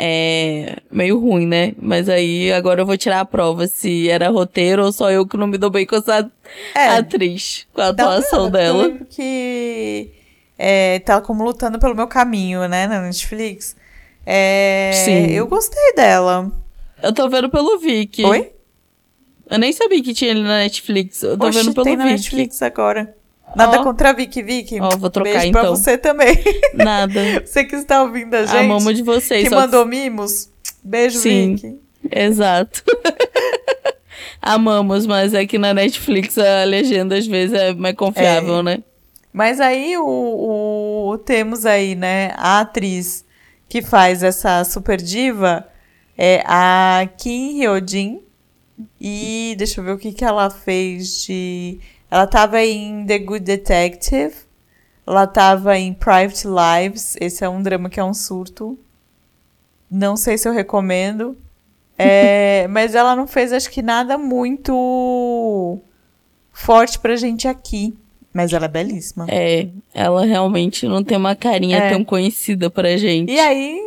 é meio ruim, né? Mas aí agora eu vou tirar a prova se era roteiro ou só eu que não me dou bem com essa é, atriz, com a atuação dela. Eu que é, tá como lutando pelo meu caminho, né, na Netflix. É, Sim. Eu gostei dela. Eu tô vendo pelo Viki. Oi? Eu nem sabia que tinha ele na Netflix. Eu tô Oxi, vendo pelo tem na Netflix agora. Nada oh. contra a Vicky, Vicky. Ó, oh, vou trocar Beijo então. pra você também. Nada. você que está ouvindo a gente. Amamos de vocês. Que mandou que... mimos. Beijo, Sim, Vicky. Exato. Amamos, mas é que na Netflix a legenda às vezes é mais confiável, é. né? Mas aí o, o, temos aí, né, a atriz que faz essa super diva é a Kim Hyojin. E deixa eu ver o que, que ela fez de ela estava em The Good Detective. Ela estava em Private Lives. Esse é um drama que é um surto. Não sei se eu recomendo. É, mas ela não fez, acho que, nada muito forte pra gente aqui. Mas ela é belíssima. É, ela realmente não tem uma carinha é. tão conhecida pra gente. E aí.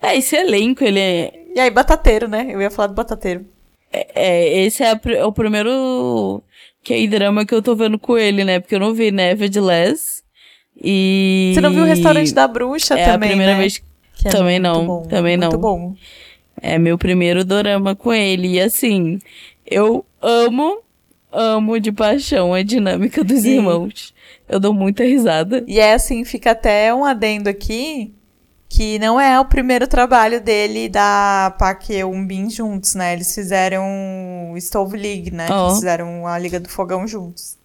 É, esse elenco, ele é. E aí, Batateiro, né? Eu ia falar do Batateiro. É, é esse é a, o primeiro K-drama que eu tô vendo com ele, né? Porque eu não vi Nevertheless. E. Você não viu o restaurante da bruxa é também? É a primeira né? vez. Que também é não. Bom, também muito não. bom. É meu primeiro dorama com ele. E assim, eu amo, amo de paixão a dinâmica dos Sim. irmãos. Eu dou muita risada. E é assim, fica até um adendo aqui que não é o primeiro trabalho dele da Park Eun-bin juntos, né? Eles fizeram Stove League, né? Oh. Eles fizeram a Liga do Fogão juntos.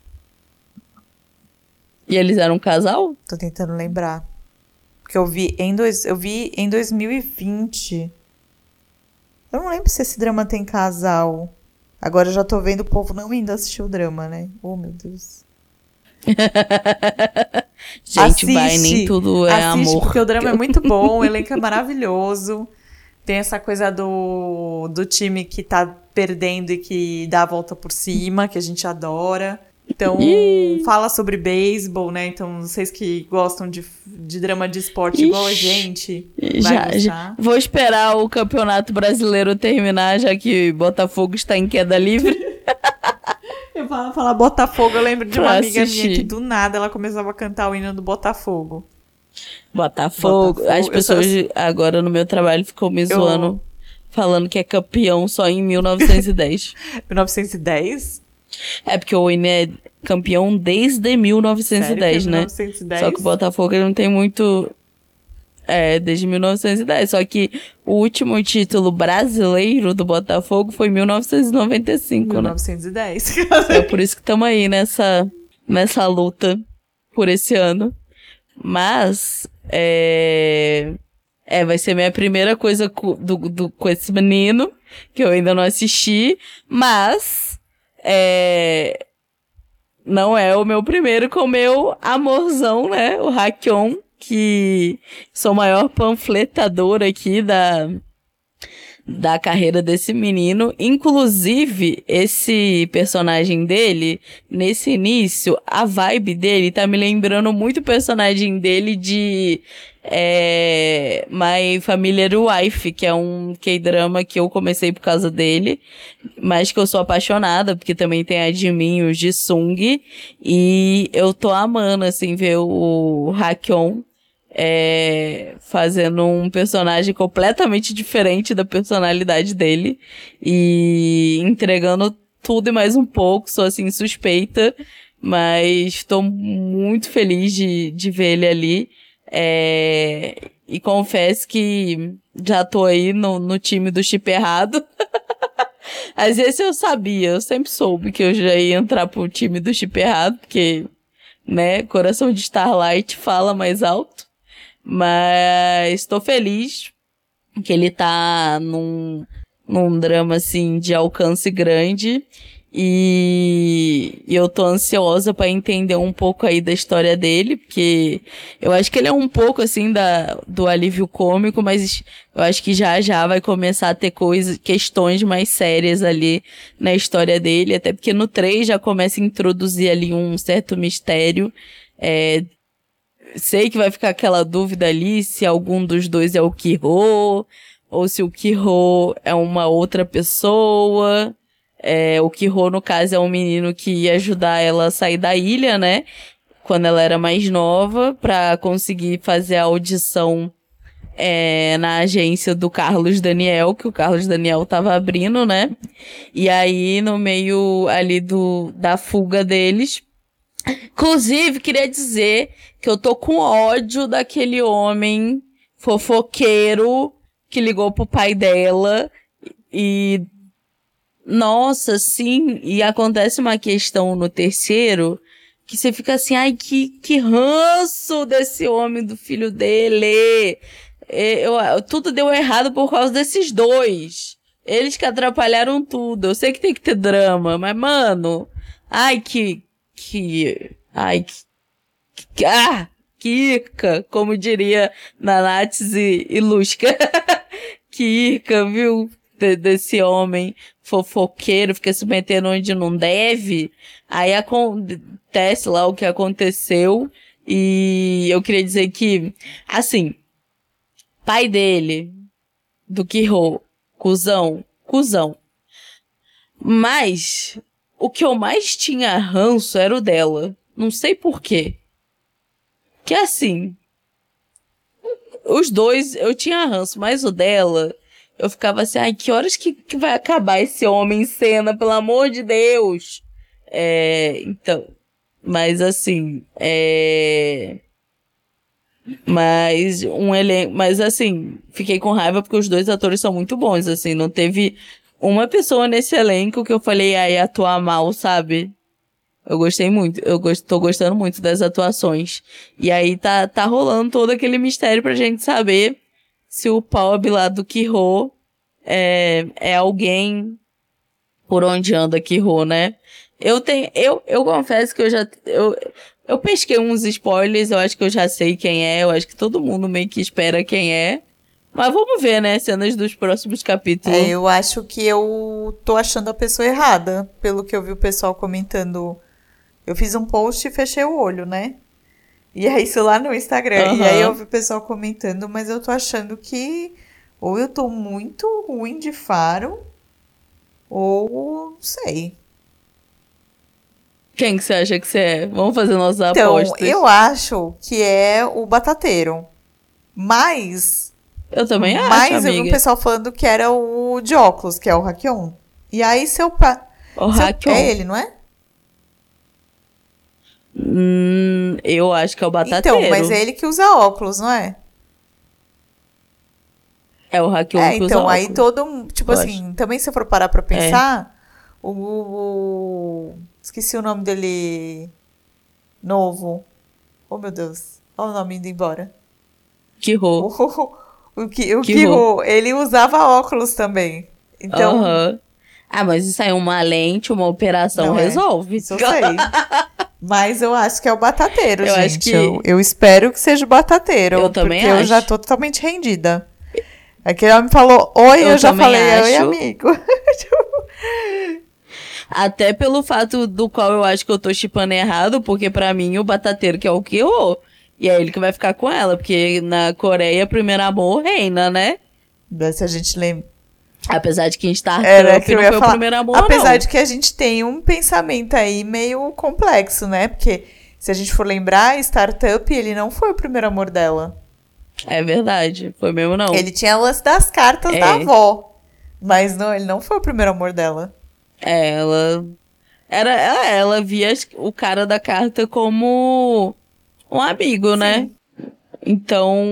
E eles eram um casal? Tô tentando lembrar. Porque eu vi em, dois, eu vi em 2020. Eu não lembro se esse drama tem casal. Agora eu já tô vendo o povo não indo assistir o drama, né? Oh, meu Deus. Gente, assiste, vai, nem tudo é assiste, amor. Porque o drama é muito bom, o elenco é maravilhoso. Tem essa coisa do, do time que tá perdendo e que dá a volta por cima, que a gente adora. Então, fala sobre beisebol, né? Então, vocês que gostam de, de drama de esporte Ixi, igual a gente, já, já, Vou esperar o campeonato brasileiro terminar, já que Botafogo está em queda livre. Eu falo falar Botafogo, eu lembro de uma amiga minha que do nada ela começava a cantar o hino do Botafogo. Botafogo. Botafogo. As pessoas só... agora no meu trabalho ficou me zoando, eu... falando que é campeão só em 1910. 1910? É porque o hino é campeão desde 1910, Sério, é né? 1910? Só que o Botafogo não tem muito é, desde 1910. Só que o último título brasileiro do Botafogo foi em 1995, 1910. né? 1910. É por isso que estamos aí nessa, nessa luta por esse ano. Mas, é... É, vai ser minha primeira coisa com, do, do, com esse menino, que eu ainda não assisti, mas, é, não é o meu primeiro com o meu amorzão, né, o Hakion, que sou maior panfletador aqui da, da carreira desse menino. Inclusive, esse personagem dele, nesse início, a vibe dele tá me lembrando muito o personagem dele de é, My Familiar Wife, que é um K-drama que eu comecei por causa dele, mas que eu sou apaixonada, porque também tem a de mim, o Jisung, e eu tô amando, assim, ver o Hakon é, fazendo um personagem completamente diferente da personalidade dele e entregando tudo e mais um pouco. Sou assim suspeita, mas estou muito feliz de, de ver ele ali. É, e confesso que já tô aí no, no time do chip errado. Às vezes eu sabia, eu sempre soube que eu já ia entrar pro time do chip errado, porque, né, coração de Starlight fala mais alto. Mas estou feliz que ele tá num, num drama, assim, de alcance grande. E eu tô ansiosa para entender um pouco aí da história dele, porque eu acho que ele é um pouco assim da, do alívio cômico, mas eu acho que já já vai começar a ter coisas, questões mais sérias ali na história dele, até porque no 3 já começa a introduzir ali um certo mistério. É, sei que vai ficar aquela dúvida ali se algum dos dois é o Kiro, ou se o Kiro é uma outra pessoa. É, o Kiro, no caso, é um menino que ia ajudar ela a sair da ilha, né? Quando ela era mais nova, para conseguir fazer a audição é, na agência do Carlos Daniel, que o Carlos Daniel tava abrindo, né? E aí, no meio ali do, da fuga deles. Inclusive, queria dizer que eu tô com ódio daquele homem fofoqueiro que ligou pro pai dela e nossa, sim. E acontece uma questão no terceiro que você fica assim, ai, que, que ranço desse homem, do filho dele. Eu, eu, tudo deu errado por causa desses dois. Eles que atrapalharam tudo. Eu sei que tem que ter drama, mas, mano, ai, que. Que. Ai, que. que ah! Kika, como diria Nanates e, e Lusca. Kika, viu? De, desse homem fofoqueiro, fica se metendo onde não deve. Aí acontece lá o que aconteceu. E eu queria dizer que, assim, pai dele, do Kiro, cuzão, cuzão. Mas, o que eu mais tinha ranço era o dela. Não sei porquê. Que assim, os dois eu tinha ranço, mas o dela eu ficava assim, ai, que horas que, que vai acabar esse homem em cena, pelo amor de Deus? É, então, mas assim, é... Mas um elenco, mas assim, fiquei com raiva porque os dois atores são muito bons, assim, não teve uma pessoa nesse elenco que eu falei, ai, atuar mal, sabe? Eu gostei muito, eu gost, tô gostando muito das atuações. E aí tá, tá rolando todo aquele mistério pra gente saber se o Bob lá do Kiro é, é alguém por onde anda Kiro, né? Eu tenho, eu, eu confesso que eu já, eu, eu pesquei uns spoilers, eu acho que eu já sei quem é, eu acho que todo mundo meio que espera quem é. Mas vamos ver, né, cenas dos próximos capítulos. É, eu acho que eu tô achando a pessoa errada, pelo que eu vi o pessoal comentando. Eu fiz um post e fechei o olho, né? E é isso lá no Instagram. Uhum. E aí eu vi o pessoal comentando, mas eu tô achando que ou eu tô muito ruim de faro, ou não sei. Quem que você acha que você é? Vamos fazer nossas então, apostas. Eu acho que é o batateiro. Mas. Eu também acho. Mas eu vi um pessoal falando que era o de óculos, que é o Rakion. E aí seu pai. O seu... É ele, não é? Hum, eu acho que é o batateiro. Então, mas é ele que usa óculos, não é? É o Rakion é, que usa então, óculos. aí todo. Tipo eu assim, acho. também se for parar pra pensar, é. o, o, Esqueci o nome dele. Novo. Oh, meu Deus. Olha o nome indo embora. Kiro. O, o, o, Kiro, ele usava óculos também. Então. Uh -huh. Ah, mas isso aí, uma lente, uma operação Não é. resolve. É. Isso eu sei. Mas eu acho que é o batateiro, eu gente. Acho que... eu, eu espero que seja o batateiro. Eu também porque acho. eu já tô totalmente rendida. Aquele homem falou oi, eu, eu já falei acho. oi, amigo. Até pelo fato do qual eu acho que eu tô chipando errado, porque para mim o batateiro que é o Kyo, e é ele que vai ficar com ela, porque na Coreia, primeiro amor reina, né? Se a gente lembra Apesar de que Star Era, que não foi falar, o primeiro amor, Apesar não. de que a gente tem um pensamento aí meio complexo, né? Porque se a gente for lembrar, Startup, ele não foi o primeiro amor dela. É verdade, foi mesmo não. Ele tinha lance das cartas é. da avó. Mas não, ele não foi o primeiro amor dela. É, ela. Era, ela, ela via o cara da carta como um amigo, né? Sim. né? Então,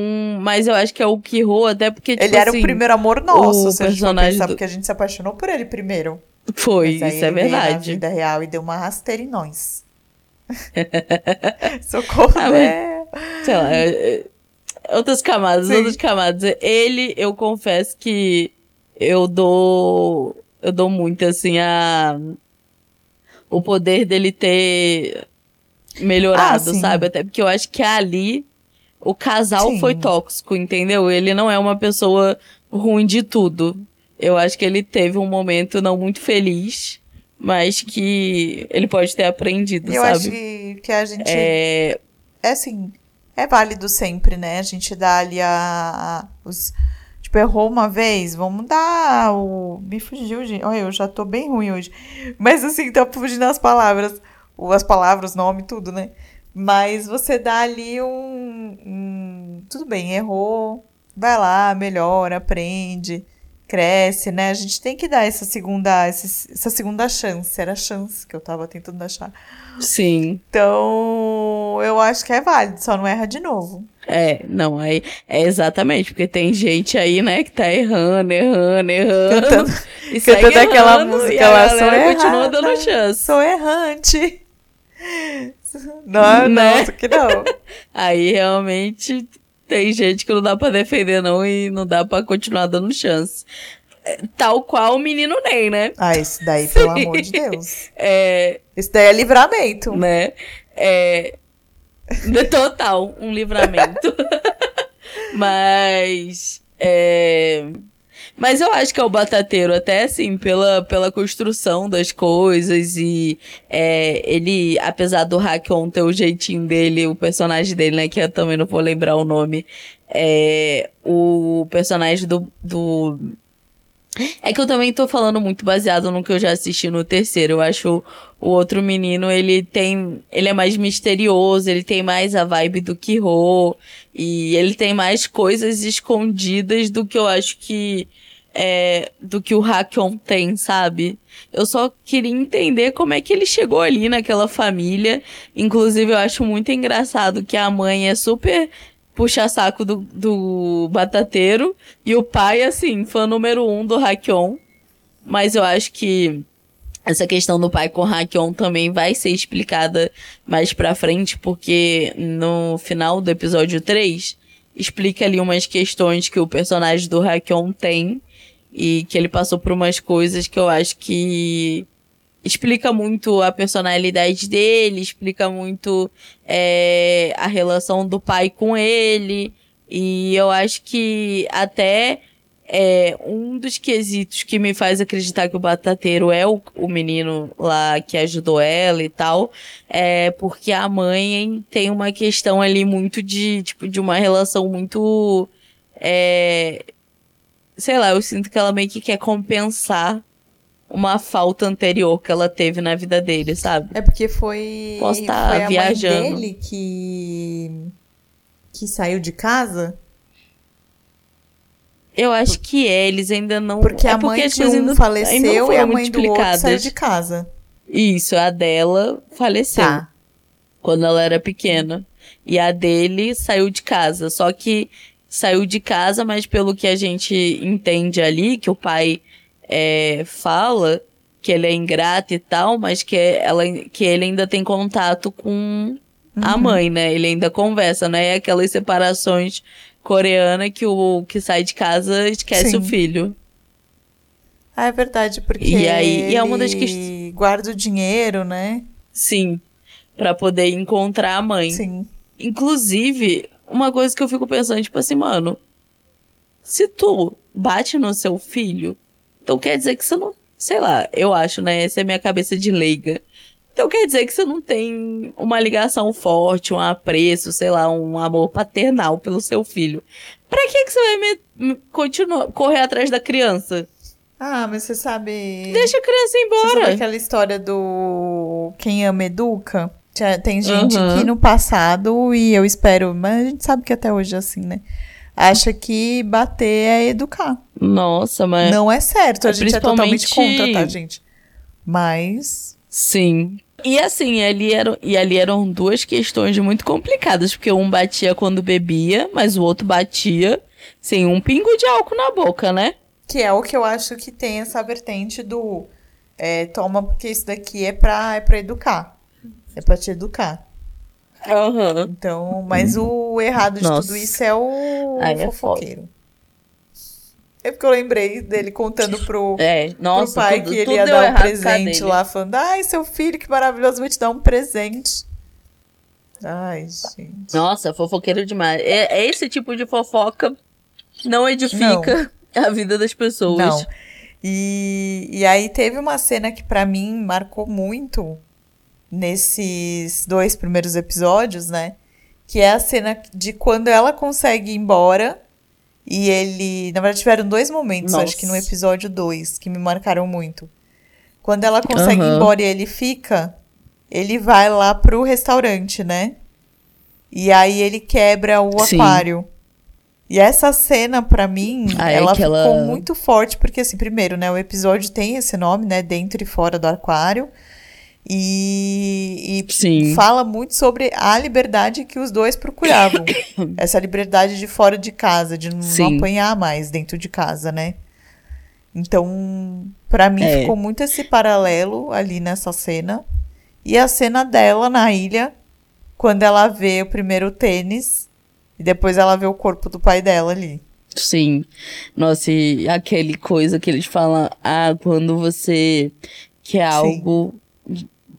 mas eu acho que é o Kiro, até porque, tipo Ele era assim, o primeiro amor nosso, o se a gente personagem pensar, do- porque a gente se apaixonou por ele primeiro. Foi, Mas isso é ele veio na verdade. vida real e deu uma rasteira em nós. Socorro, Ah, né? Sei lá, é- é- outras camadas, Sim. outras camadas. Ele, eu confesso que eu dou, eu dou muito, assim, a, o poder dele ter melhorado, Ah, sabe? Até porque eu acho que ali o casal Sim. foi tóxico, entendeu? Ele não é uma pessoa ruim de tudo. Eu acho que ele teve um momento não muito feliz, mas que ele pode ter aprendido, Eu sabe? acho que, que a gente. É, É assim, é válido sempre, né? A gente dá ali a, a- os. Tipo, errou uma vez, vamos dar o. Me fugiu, gente. Olha, eu já tô bem ruim hoje. Mas assim, tá fugindo as palavras. As palavras, nome, tudo, né? Mas você dá ali um. um- Tudo bem, errou. Vai lá, melhora, aprende, cresce, né? A gente tem que dar essa segunda, essa segunda chance. Era a chance que eu tava tentando achar. sim. Então, eu acho que é válido, só não erra de novo. É, não, aí é exatamente, porque tem gente aí, né, que tá errando, errando, errando. Cantando- e cantando segue aquela errando, música lá, sou continua errada. dando chance. Sou errante. Não, Né? não, que não. Aí realmente tem gente que não dá pra defender, não, e não dá pra continuar dando chance. É, Tal qual o menino Ney, né? Ah, esse daí, pelo amor de Deus. É, Esse daí é livramento. né? É, total, um livramento. Mas. É, mas eu acho que é o batateiro, até assim, pela, pela construção das coisas e é, ele, apesar do Hakon ter o jeitinho dele, o personagem dele, né, que eu também não vou lembrar o nome, é, o personagem do, do é que eu também tô falando muito baseado no que eu já assisti no terceiro. Eu acho o outro menino, ele tem. Ele é mais misterioso, ele tem mais a vibe do Kiro. E ele tem mais coisas escondidas do que eu acho que. É, do que o Hakon tem, sabe? Eu só queria entender como é que ele chegou ali naquela família. Inclusive, eu acho muito engraçado que a mãe é super puxa-saco do, do batateiro. E o pai, assim, fã número um do Hakon. Mas eu acho que essa questão do pai com o Hakon também vai ser explicada mais pra frente, porque no final do episódio 3 explica ali umas questões que o personagem do Hakon tem e que ele passou por umas coisas que eu acho que explica muito a personalidade dele, explica muito é, a relação do pai com ele. E eu acho que até é, um dos quesitos que me faz acreditar que o batateiro é o, o menino lá que ajudou ela e tal, é porque a mãe tem uma questão ali muito de, tipo, de uma relação muito. É, sei lá, eu sinto que ela meio que quer compensar uma falta anterior que ela teve na vida dele, sabe? É porque foi, Posso tá foi a viajando. mãe dele que, que saiu de casa. Eu acho que é, eles ainda não. Porque é a mãe as de um ainda- ainda não faleceu e a muito mãe do outro saiu de casa. Isso, a dela faleceu. Tá. quando ela era pequena. E a dele saiu de casa. Só que saiu de casa, mas pelo que a gente entende ali, que o pai é, fala que ele é ingrato e tal, mas que, ela, que ele ainda tem contato com a Uhum. mãe, né? Ele ainda conversa, né? É aquelas separações coreanas que o que sai de casa esquece Sim. o filho. Ah, é verdade, porque E aí- e é uma das questões- guarda o dinheiro, né? Sim. Pra poder encontrar a mãe. Sim. Inclusive, uma coisa que eu fico pensando, tipo assim, mano, se tu bate no seu filho, então quer dizer que você não. Sei lá, eu acho, né? Essa é a minha cabeça de leiga. Então quer dizer que você não tem uma ligação forte, um apreço, sei lá, um amor paternal pelo seu filho. Pra que, que você vai me, me- continuar, correr atrás da criança? Ah, mas você sabe. Deixa a criança ir Você sabe embora. aquela história do quem ama educa? Tem gente Uhum. que no passado, e eu espero, mas a gente sabe que até hoje é assim, né? Acha que bater é educar. Nossa, mas. Não é certo, a É gente é totalmente principalmente- contra, tá, gente? Mas. Sim. E assim, ali eram, e ali eram duas questões muito complicadas, porque um batia quando bebia, mas o outro batia sem um pingo de álcool na boca, né? Que é o que eu acho que tem essa vertente do é, toma porque isso daqui é pra, é pra educar. É pra te educar. Uhum. Então, mas o errado de Nossa. tudo isso é o Ai, é fofoqueiro. É, é porque eu lembrei dele contando pro, é, nossa, pro pai tudo, que ele ia dar um presente lá, falando: Ai, seu filho, que maravilhoso, vou te dar um presente. Ai, gente. Nossa, fofoqueiro demais. É, é esse tipo de fofoca não edifica não. a vida das pessoas. Não. E, e aí teve uma cena que para mim marcou muito nesses dois primeiros episódios, né? Que é a cena de quando ela consegue ir embora e ele. Na verdade, tiveram dois momentos, Nossa. acho que no episódio 2, que me marcaram muito. Quando ela consegue uhum. ir embora e ele fica, ele vai lá pro restaurante, né? E aí ele quebra o Sim. aquário. E essa cena, para mim, ah, ela é ficou ela... muito forte, porque, assim, primeiro, né, o episódio tem esse nome, né, dentro e fora do aquário. E, e fala muito sobre a liberdade que os dois procuravam. Essa liberdade de fora de casa, de não, não apanhar mais dentro de casa, né? Então, para mim, é. ficou muito esse paralelo ali nessa cena. E a cena dela na ilha, quando ela vê o primeiro tênis e depois ela vê o corpo do pai dela ali. Sim. Nossa, e aquele coisa que eles falam, ah, quando você quer Sim. algo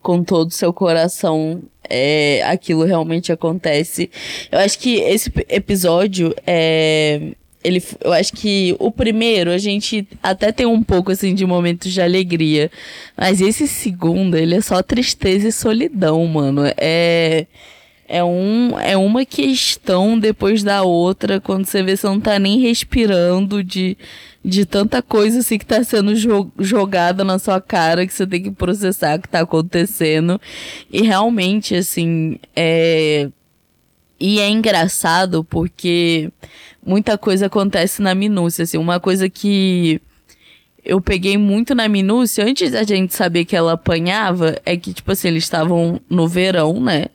com todo o seu coração, é, aquilo realmente acontece. Eu acho que esse episódio é. Ele, eu acho que o primeiro a gente até tem um pouco assim de momentos de alegria, mas esse segundo ele é só tristeza e solidão, mano. É é, um, é uma questão depois da outra, quando você vê você não tá nem respirando de, de tanta coisa assim que tá sendo jo jogada na sua cara que você tem que processar o que tá acontecendo. E realmente, assim, é. E é engraçado porque muita coisa acontece na minúcia, assim, uma coisa que eu peguei muito na minúcia, antes da gente saber que ela apanhava, é que, tipo assim, eles estavam no verão, né?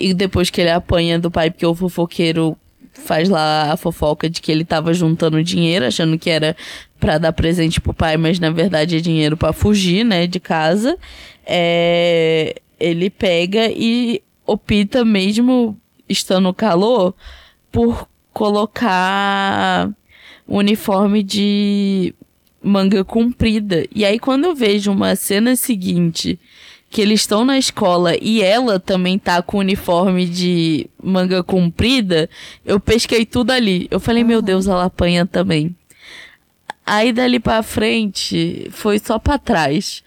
E depois que ele apanha do pai, porque o fofoqueiro faz lá a fofoca de que ele tava juntando dinheiro, achando que era para dar presente pro pai, mas na verdade é dinheiro para fugir, né, de casa. É, ele pega e opta mesmo estando calor por colocar um uniforme de manga comprida. E aí quando eu vejo uma cena seguinte que eles estão na escola e ela também tá com uniforme de manga comprida, eu pesquei tudo ali. Eu falei, meu Deus, ela apanha também. Aí dali pra frente, foi só pra trás.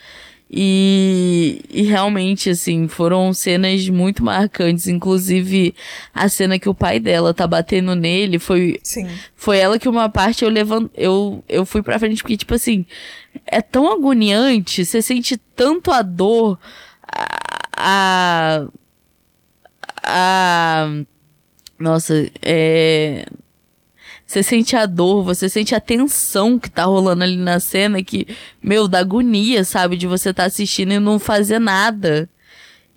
E, e realmente, assim, foram cenas muito marcantes. Inclusive, a cena que o pai dela tá batendo nele foi. Sim. Foi ela que uma parte eu levant, eu, eu fui pra frente, porque, tipo assim, é tão agoniante, você sente tanto a dor, a. a, a nossa, é. Você sente a dor, você sente a tensão que tá rolando ali na cena, que, meu, da agonia, sabe? De você tá assistindo e não fazer nada.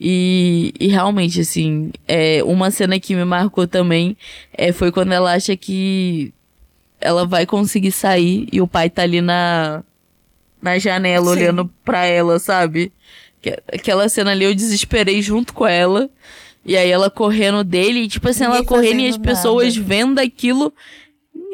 E, e realmente, assim, é, uma cena que me marcou também é, foi quando ela acha que ela vai conseguir sair e o pai tá ali na, na janela Sim. olhando pra ela, sabe? Aquela cena ali eu desesperei junto com ela. E aí ela correndo dele, e tipo assim, Ninguém ela correndo e as pessoas nada. vendo aquilo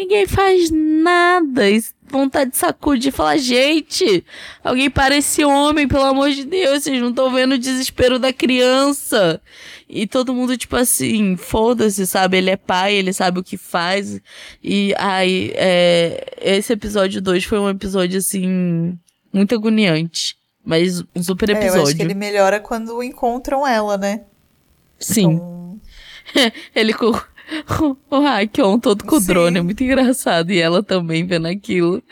ninguém faz nada. Vontade de sacudir e falar, gente, alguém para esse homem, pelo amor de Deus, vocês não estão vendo o desespero da criança. E todo mundo, tipo assim, foda-se, sabe? Ele é pai, ele sabe o que faz. E, ai, é, esse episódio 2 foi um episódio, assim, muito agoniante. Mas um super episódio. É, eu acho que ele melhora quando encontram ela, né? Sim. Então... ele o Raikon todo com o drone, é muito engraçado. E ela também vendo aquilo.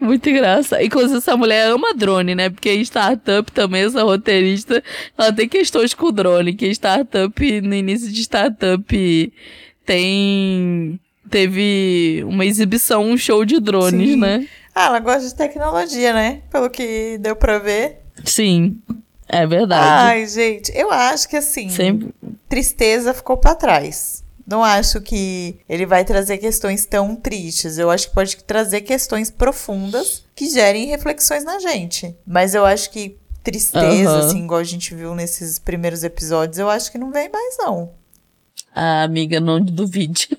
Muito engraçado. Inclusive, essa mulher ama drone, né? Porque em startup também, essa roteirista, ela tem questões com o drone. Que startup, no início de startup, tem. Teve uma exibição, um show de drones, Sim. né? Ah, ela gosta de tecnologia, né? Pelo que deu pra ver. Sim. É verdade. Ai, gente, eu acho que assim, Sempre. tristeza ficou pra trás. Não acho que ele vai trazer questões tão tristes. Eu acho que pode trazer questões profundas que gerem reflexões na gente. Mas eu acho que tristeza, Aham. assim, igual a gente viu nesses primeiros episódios, eu acho que não vem mais, não. Ah, amiga, não duvide.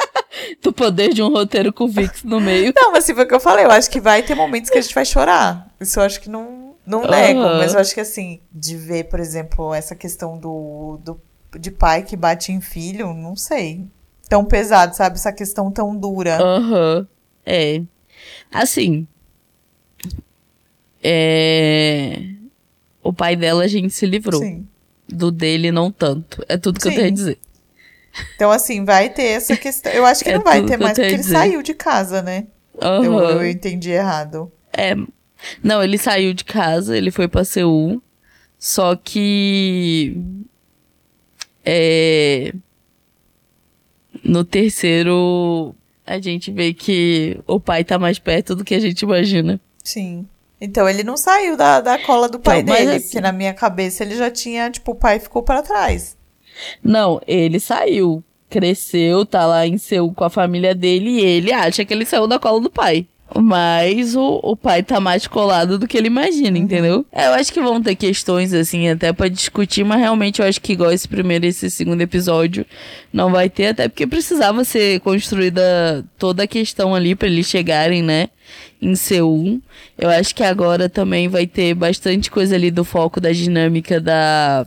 do poder de um roteiro com Vix no meio. Não, mas assim, foi o que eu falei. Eu acho que vai ter momentos que a gente vai chorar. Isso eu acho que não, não nego. Mas eu acho que, assim, de ver, por exemplo, essa questão do, do de pai que bate em filho, não sei. Tão pesado, sabe? Essa questão tão dura. Aham. É. Assim. É. O pai dela a gente se livrou. Sim. Do dele, não tanto. É tudo que eu Sim. tenho a dizer. Então, assim, vai ter essa questão. Eu acho que É não vai ter eu mais, porque ele saiu de casa, né? Aham. Eu, eu entendi errado. É. Não, ele saiu de casa, ele foi pra Seul. Só que. É. No terceiro, a gente vê que o pai tá mais perto do que a gente imagina. Sim. Então ele não saiu da, da cola do pai Então, dele, assim- porque na minha cabeça ele já tinha, tipo, o pai ficou pra trás. Não, ele saiu. Cresceu, tá lá em Seul com a família dele e ele acha que ele saiu da cola do pai. Mas o, o pai tá mais colado do que ele imagina, entendeu? É, eu acho que vão ter questões, assim, até pra discutir, mas realmente eu acho que igual esse primeiro e esse segundo episódio não vai ter, até porque precisava ser construída toda a questão ali pra eles chegarem, né? Em Seul. Eu acho que agora também vai ter bastante coisa ali do foco da dinâmica da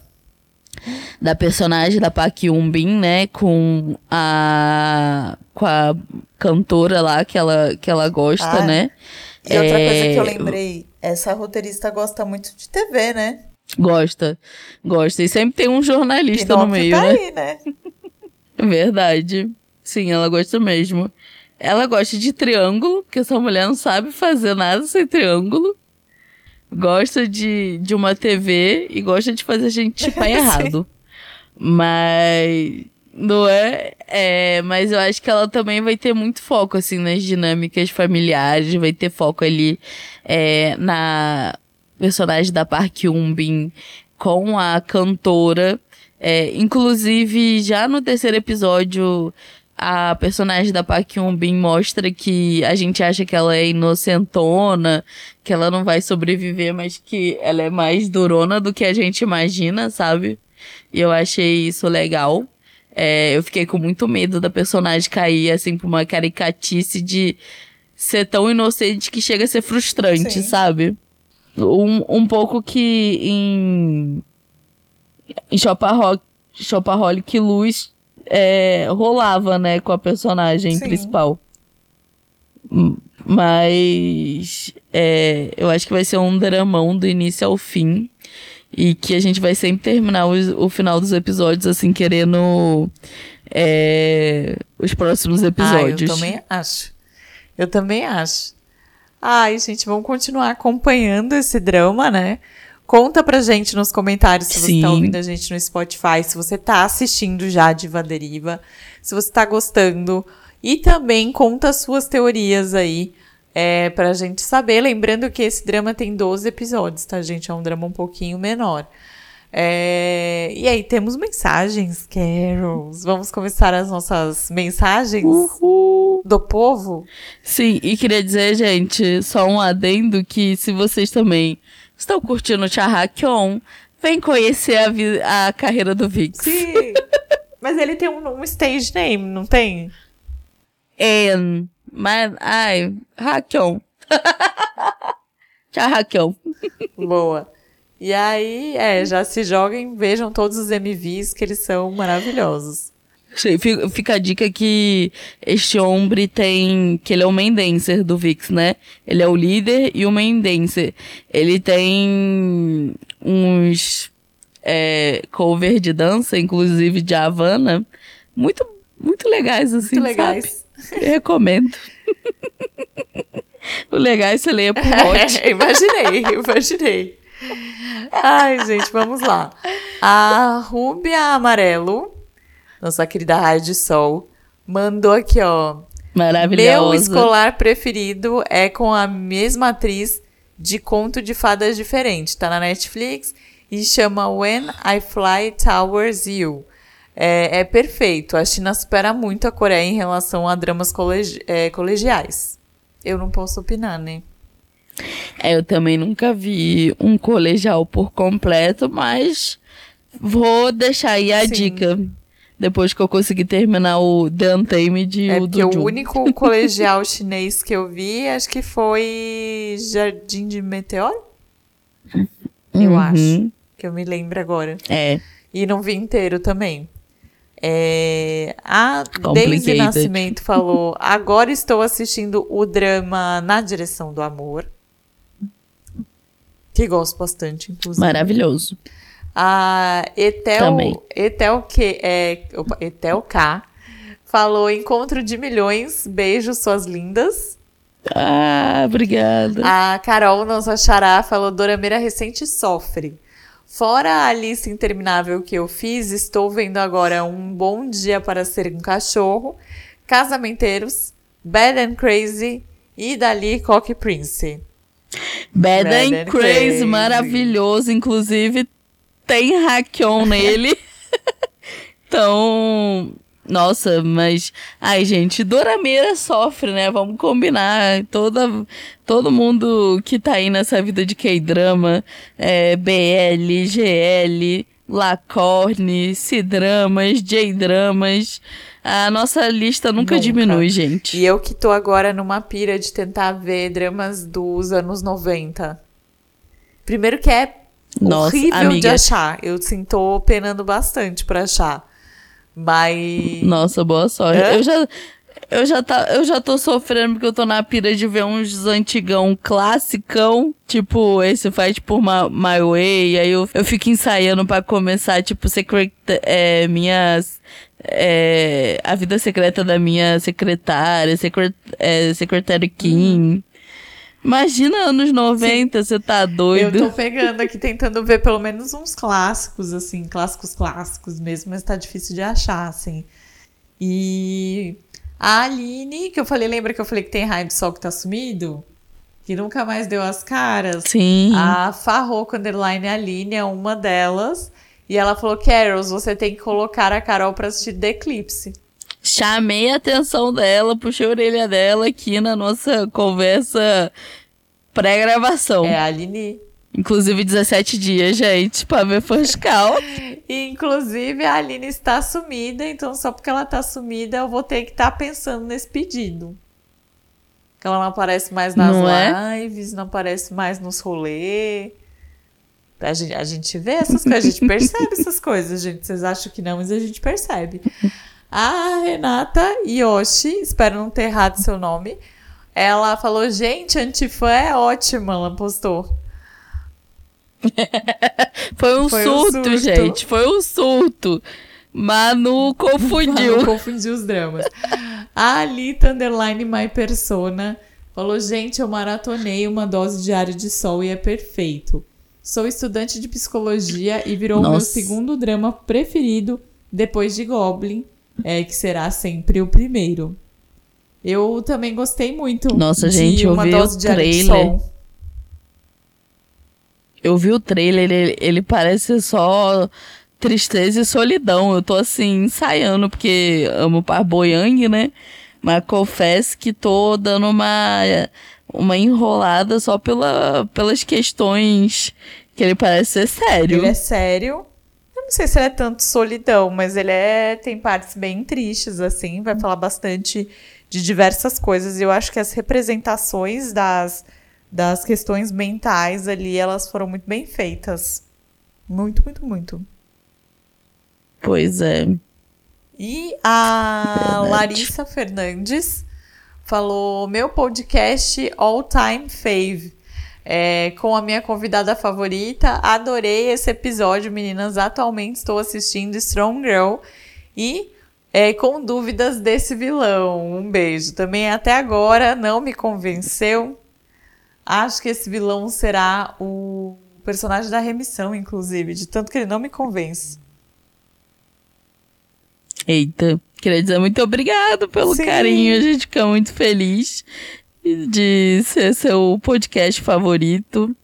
da personagem da Park Yoon Bin, né, com a com a cantora lá que ela que ela gosta, Ah, né? E outra coisa que eu É, lembrei, essa roteirista gosta muito de TV, né? Gosta. Gosta e sempre tem um jornalista no meio, tá né? aí, né? Verdade. Sim, ela gosta mesmo. Ela gosta de triângulo, porque essa mulher não sabe fazer nada sem triângulo. Gosta de, de uma TV e gosta de fazer a gente chipar Sim. errado. Mas. Não é? É, mas eu acho que ela também vai ter muito foco, assim, nas dinâmicas familiares, vai ter foco ali é, na personagem da Park Yoon-bin com a cantora. É, inclusive, já no terceiro episódio, a personagem da Park Yoon-bin mostra que a gente acha que ela é inocentona, que ela não vai sobreviver, mas que ela é mais durona do que a gente imagina, sabe? E eu achei isso legal. É, eu fiquei com muito medo da personagem cair, assim, pra uma caricatice de ser tão inocente que chega a ser frustrante, Sim. sabe? Um, um pouco que em, em Shopaholic Luz é, rolava, né, com a personagem Sim. principal. Mas é, eu acho que vai ser um dramão do início ao fim. E que a gente vai sempre terminar os- o, final dos episódios, assim, querendo é, os próximos Ah, episódios. eu também acho. Eu também acho. Ai, gente, vamos continuar acompanhando esse drama, né? Conta pra gente nos comentários se você Sim. tá ouvindo a gente no Spotify, se você tá assistindo já a Diva Deriva, se você tá gostando. E também conta as suas teorias aí, é, pra gente saber. Lembrando que esse drama tem 12 episódios, tá, gente? É um drama um pouquinho menor. É, E aí, temos mensagens, Carols. Vamos começar as nossas mensagens Uhul. do povo? Sim, e queria dizer, gente, só um adendo que se vocês também estão curtindo o Charrakion, vem conhecer a, a carreira do Vix. Sim. Mas ele tem um, um stage name, não tem? En, mas, ai, Rakion. Charrakion. Boa. E aí, é, já se joguem, vejam todos os MVs, que eles são maravilhosos. Fica a dica que este homem tem. que ele é o main dancer do Vix, né? Ele é o líder e o main dancer. Ele tem uns é, cover de dança, inclusive de Havana, muito, muito legais, assim. Muito legais. sabe? Eu recomendo. o legal é você ler por hot. É, imaginei, imaginei. Ai, gente, vamos lá. A Rúbia Amarelo, nossa querida Rádio Sol, mandou aqui, ó. Meu Maravilhosa. escolar preferido é com a mesma atriz de conto de fadas diferente. Tá na Netflix e chama When I Fly Towards You. É, é perfeito. A China supera muito a Coreia em relação a dramas colegi é, colegiais. Eu não posso opinar, né? É, eu também nunca vi um colegial por completo, mas vou deixar aí a Sim. dica. Depois que eu conseguir terminar o The Untamed é o do o único colegial chinês que eu vi, acho que foi Jardim de Meteoro. Eu uhum. acho. Que eu me lembro agora. É. E não vi inteiro também. É, a Daisy Nascimento falou: agora estou assistindo o drama Na Direção do Amor. Que gosto bastante, inclusive. Maravilhoso. A Etel, Também. Etel, que, é, opa, Etel K falou: Encontro de milhões, beijos, suas lindas. Ah, obrigada. A Carol, nossa xará, falou: Dorameira recente sofre. Fora a lista interminável que eu fiz, estou vendo agora Um Bom Dia para Ser um Cachorro, Casamenteiros, Bad and Crazy e Dali Cock Prince. Bad, Bad and, and crazy, crazy, maravilhoso. Inclusive, tem Hackion nele. então, nossa, mas. Ai, gente, Dorameira sofre, né? Vamos combinar. Toda, todo mundo que tá aí nessa vida de K-drama, é, BL, GL, Lacorne, C-dramas, J-dramas. A nossa lista nunca, nunca, diminui, gente. E eu que tô agora numa pira de tentar ver dramas dos anos 90. Primeiro que é nossa, horrível amiga. de achar. Eu sim tô penando bastante pra achar. Mas. Nossa, boa sorte. É? Eu já. Eu já, tá, eu já tô sofrendo porque eu tô na pira de ver uns antigão classicão, tipo esse Fight por My, My Way, aí eu, eu fico ensaiando para começar, tipo, secret, é, minhas é, a vida secreta da minha secretária, secret, é, secretária Kim. Uhum. Imagina anos 90, você tá doido. Eu tô pegando aqui, tentando ver pelo menos uns clássicos, assim, clássicos clássicos mesmo, mas tá difícil de achar, assim. E a Aline, que eu falei, lembra que eu falei que tem raio do sol que tá sumido? Que nunca mais deu as caras? Sim. A Farroco Underline Aline é uma delas. E ela falou: Carols, você tem que colocar a Carol pra assistir The Eclipse. Chamei a atenção dela, puxei a orelha dela aqui na nossa conversa pré-gravação. É a Aline. Inclusive 17 dias, gente, pra ver Foscal. e, inclusive, a Aline está sumida, então só porque ela tá sumida, eu vou ter que estar tá pensando nesse pedido. Que ela não aparece mais nas não é? lives, é? não aparece mais nos rolês. A gente, a gente vê essas coisas, a gente percebe essas coisas, gente. Vocês acham que não, mas a gente percebe. A Renata Yoshi, espero não ter errado seu nome, ela falou: gente, antifã é ótima, ela postou. Foi um Foi surto, um surto, gente. Foi um surto. Manu confundiu. Manu confundiu os dramas. A Alita Underline My Persona falou: gente, eu maratonei uma dose diária de sol e é perfeito. Sou estudante de psicologia e virou o meu segundo drama preferido depois de Goblin, é, que será sempre o primeiro. Eu também gostei muito. Nossa, gente, eu vi o trailer. Eu vi o trailer, ele, ele parece só tristeza e solidão. Eu tô assim, ensaiando, porque amo o Par Boyang, né? Mas confesso que tô dando uma uma enrolada só pela, pelas questões que ele parece ser sério. Ele é sério. Não sei se ele é tanto solidão, mas ele é tem partes bem tristes assim, vai falar bastante de diversas coisas. E eu acho que as representações das das questões mentais ali, elas foram muito bem feitas. Muito, muito, muito. Pois é. E a Verdade. Larissa Fernandes falou: meu podcast all time fave. É, com a minha convidada favorita. Adorei esse episódio, meninas. Atualmente estou assistindo Strong Girl e é, com dúvidas desse vilão. Um beijo. Também até agora não me convenceu. Acho que esse vilão será o personagem da remissão, inclusive, de tanto que ele não me convence. Eita, queria dizer muito obrigado pelo Sim. carinho, a gente fica muito feliz. De ser seu podcast favorito.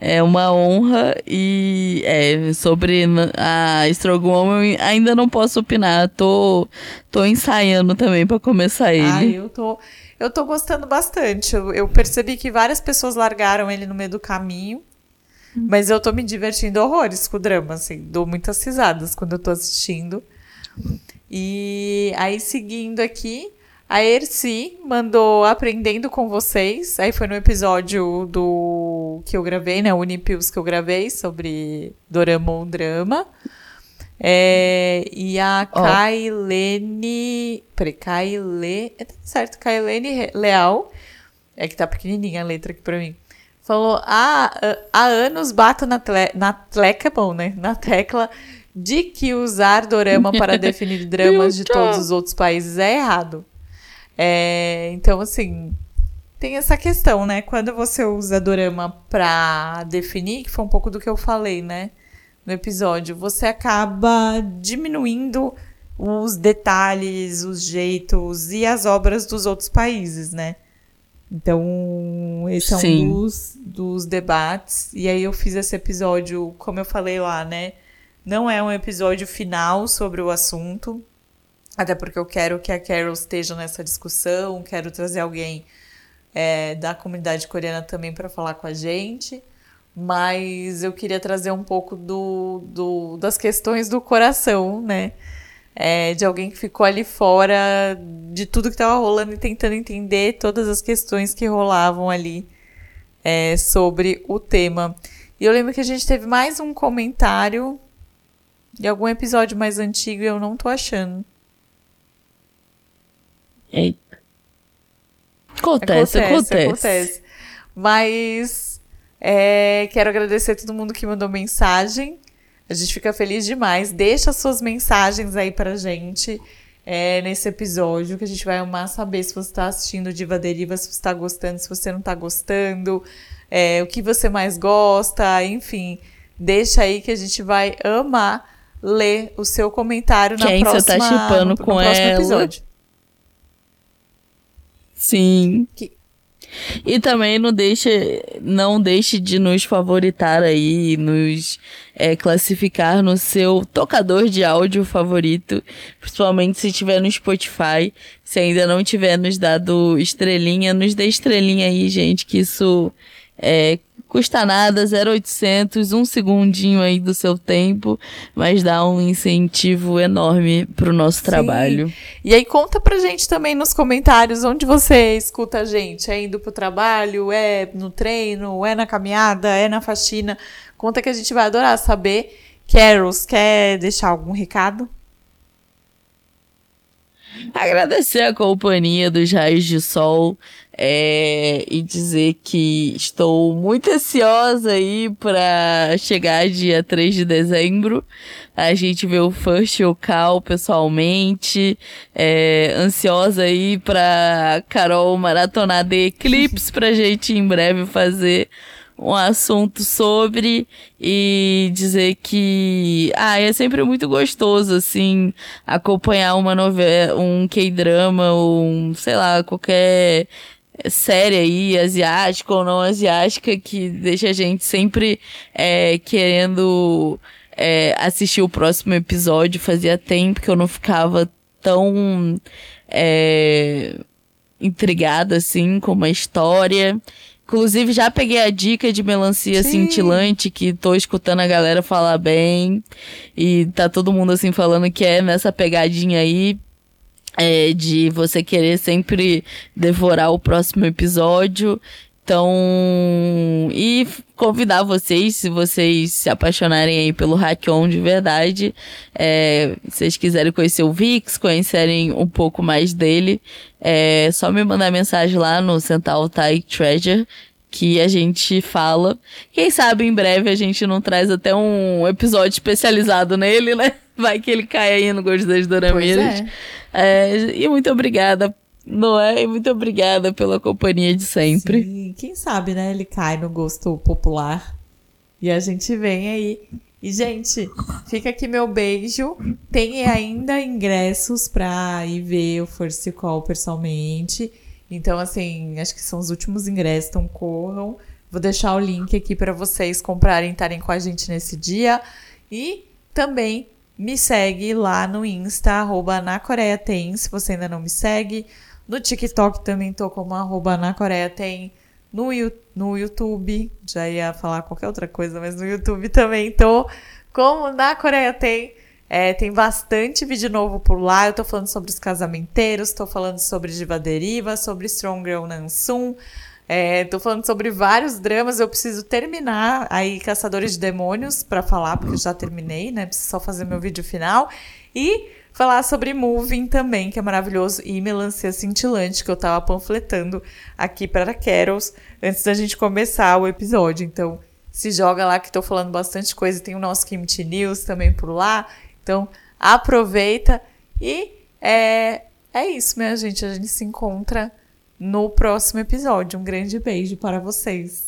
É uma honra e é, sobre a Strong Woman ainda não posso opinar. Tô, tô ensaiando também para começar ele. Ah, eu tô, eu tô gostando bastante. Eu, eu percebi que várias pessoas largaram ele no meio do caminho. Mas eu tô me divertindo horrores com o drama, assim. Dou muitas risadas quando eu tô assistindo. E aí, seguindo aqui, a Erci mandou Aprendendo com Vocês. Aí foi no episódio do que eu gravei, né? Unipils que eu gravei sobre Dorama ou Drama. É, e a oh. Kailene. Peraí, Kaile. É, tá certo, Kailene Leal. É que tá pequenininha a letra aqui pra mim. Falou: ah, há anos bato na, tle, na tleca, bom, né? Na tecla de que usar dorama para definir dramas de todos os outros países é errado. É, então, assim, tem essa questão, né? Quando você usa dorama pra definir, que foi um pouco do que eu falei, né? No episódio, você acaba diminuindo os detalhes, os jeitos e as obras dos outros países, né? Então, esse é Sim. um dos, dos debates. E aí eu fiz esse episódio, como eu falei lá, né? Não é um episódio final sobre o assunto. Até porque eu quero que a Carol esteja nessa discussão, quero trazer alguém é, da comunidade coreana também para falar com a gente. Mas eu queria trazer um pouco do, do das questões do coração, né? É, de alguém que ficou ali fora de tudo que estava rolando e tentando entender todas as questões que rolavam ali é, sobre o tema. E eu lembro que a gente teve mais um comentário de algum episódio mais antigo e eu não tô achando. Eita. Acontece, acontece. acontece. acontece. Mas é, quero agradecer a todo mundo que mandou mensagem. A gente fica feliz demais. Deixa suas mensagens aí pra gente é, nesse episódio, que a gente vai amar saber se você está assistindo Diva Deriva, se você está gostando, se você não está gostando, é, o que você mais gosta, enfim. Deixa aí que a gente vai amar ler o seu comentário Quem na próxima, você tá chipando com no próximo ela? episódio. Sim. Que... E também não deixe, não deixe de nos favoritar aí, nos é, classificar no seu tocador de áudio favorito, principalmente se estiver no Spotify. Se ainda não tiver nos dado estrelinha, nos dê estrelinha aí, gente, que isso é, custa nada, 0,800, um segundinho aí do seu tempo, mas dá um incentivo enorme pro nosso Sim. trabalho. E aí conta pra gente também nos comentários onde você escuta a gente, é indo pro trabalho, é no treino, é na caminhada, é na faxina. Conta que a gente vai adorar saber. Carols, quer deixar algum recado? Agradecer a companhia dos raios de sol é, e dizer que estou muito ansiosa aí para chegar dia 3 de dezembro. A gente vê o First Yocal pessoalmente. É, ansiosa aí para Carol maratonar de Eclipse pra gente em breve fazer um assunto sobre e dizer que ah, é sempre muito gostoso assim acompanhar uma novela, um K-drama ou um, sei lá, qualquer série aí, asiática ou não asiática, que deixa a gente sempre é, querendo é, assistir o próximo episódio. Fazia tempo que eu não ficava tão é, intrigada assim com uma história. Inclusive, já peguei a dica de melancia Sim. cintilante, que tô escutando a galera falar bem. E tá todo mundo assim falando que é nessa pegadinha aí. É, de você querer sempre devorar o próximo episódio. Então, e convidar vocês, se vocês se apaixonarem aí pelo Hackion de verdade, é, se vocês quiserem conhecer o Vix, conhecerem um pouco mais dele, é só me mandar mensagem lá no Central Thai Treasure, que a gente fala. Quem sabe em breve a gente não traz até um episódio especializado nele, né? Vai que ele cai aí no Gosto das Dorameiras. É. É, e muito obrigada Noé, muito obrigada pela companhia de sempre. Sim, quem sabe, né? Ele cai no gosto popular. E a gente vem aí. E, gente, fica aqui meu beijo. Tem ainda ingressos pra ir ver o First Call pessoalmente. Então, assim, acho que são os últimos ingressos, então corram. Vou deixar o link aqui para vocês comprarem, estarem com a gente nesse dia. E também me segue lá no Insta, arroba na Coreia Tem, se você ainda não me segue. No TikTok também tô como arroba na Coreia Tem. No, no YouTube, já ia falar qualquer outra coisa, mas no YouTube também tô como na Coreia Tem. É, tem bastante vídeo novo por lá. Eu tô falando sobre os casamenteiros, tô falando sobre Diva Deriva, sobre Strong Girl Nansum. É, tô falando sobre vários dramas. Eu preciso terminar aí Caçadores de Demônios para falar, porque eu já terminei, né? Preciso só fazer meu vídeo final. E falar sobre Moving também, que é maravilhoso, e Melancia Cintilante, que eu tava panfletando aqui para Carols antes da gente começar o episódio. Então, se joga lá que tô falando bastante coisa. Tem o nosso Kimchi News também por lá. Então, aproveita e é, é isso, minha gente. A gente se encontra no próximo episódio. Um grande beijo para vocês.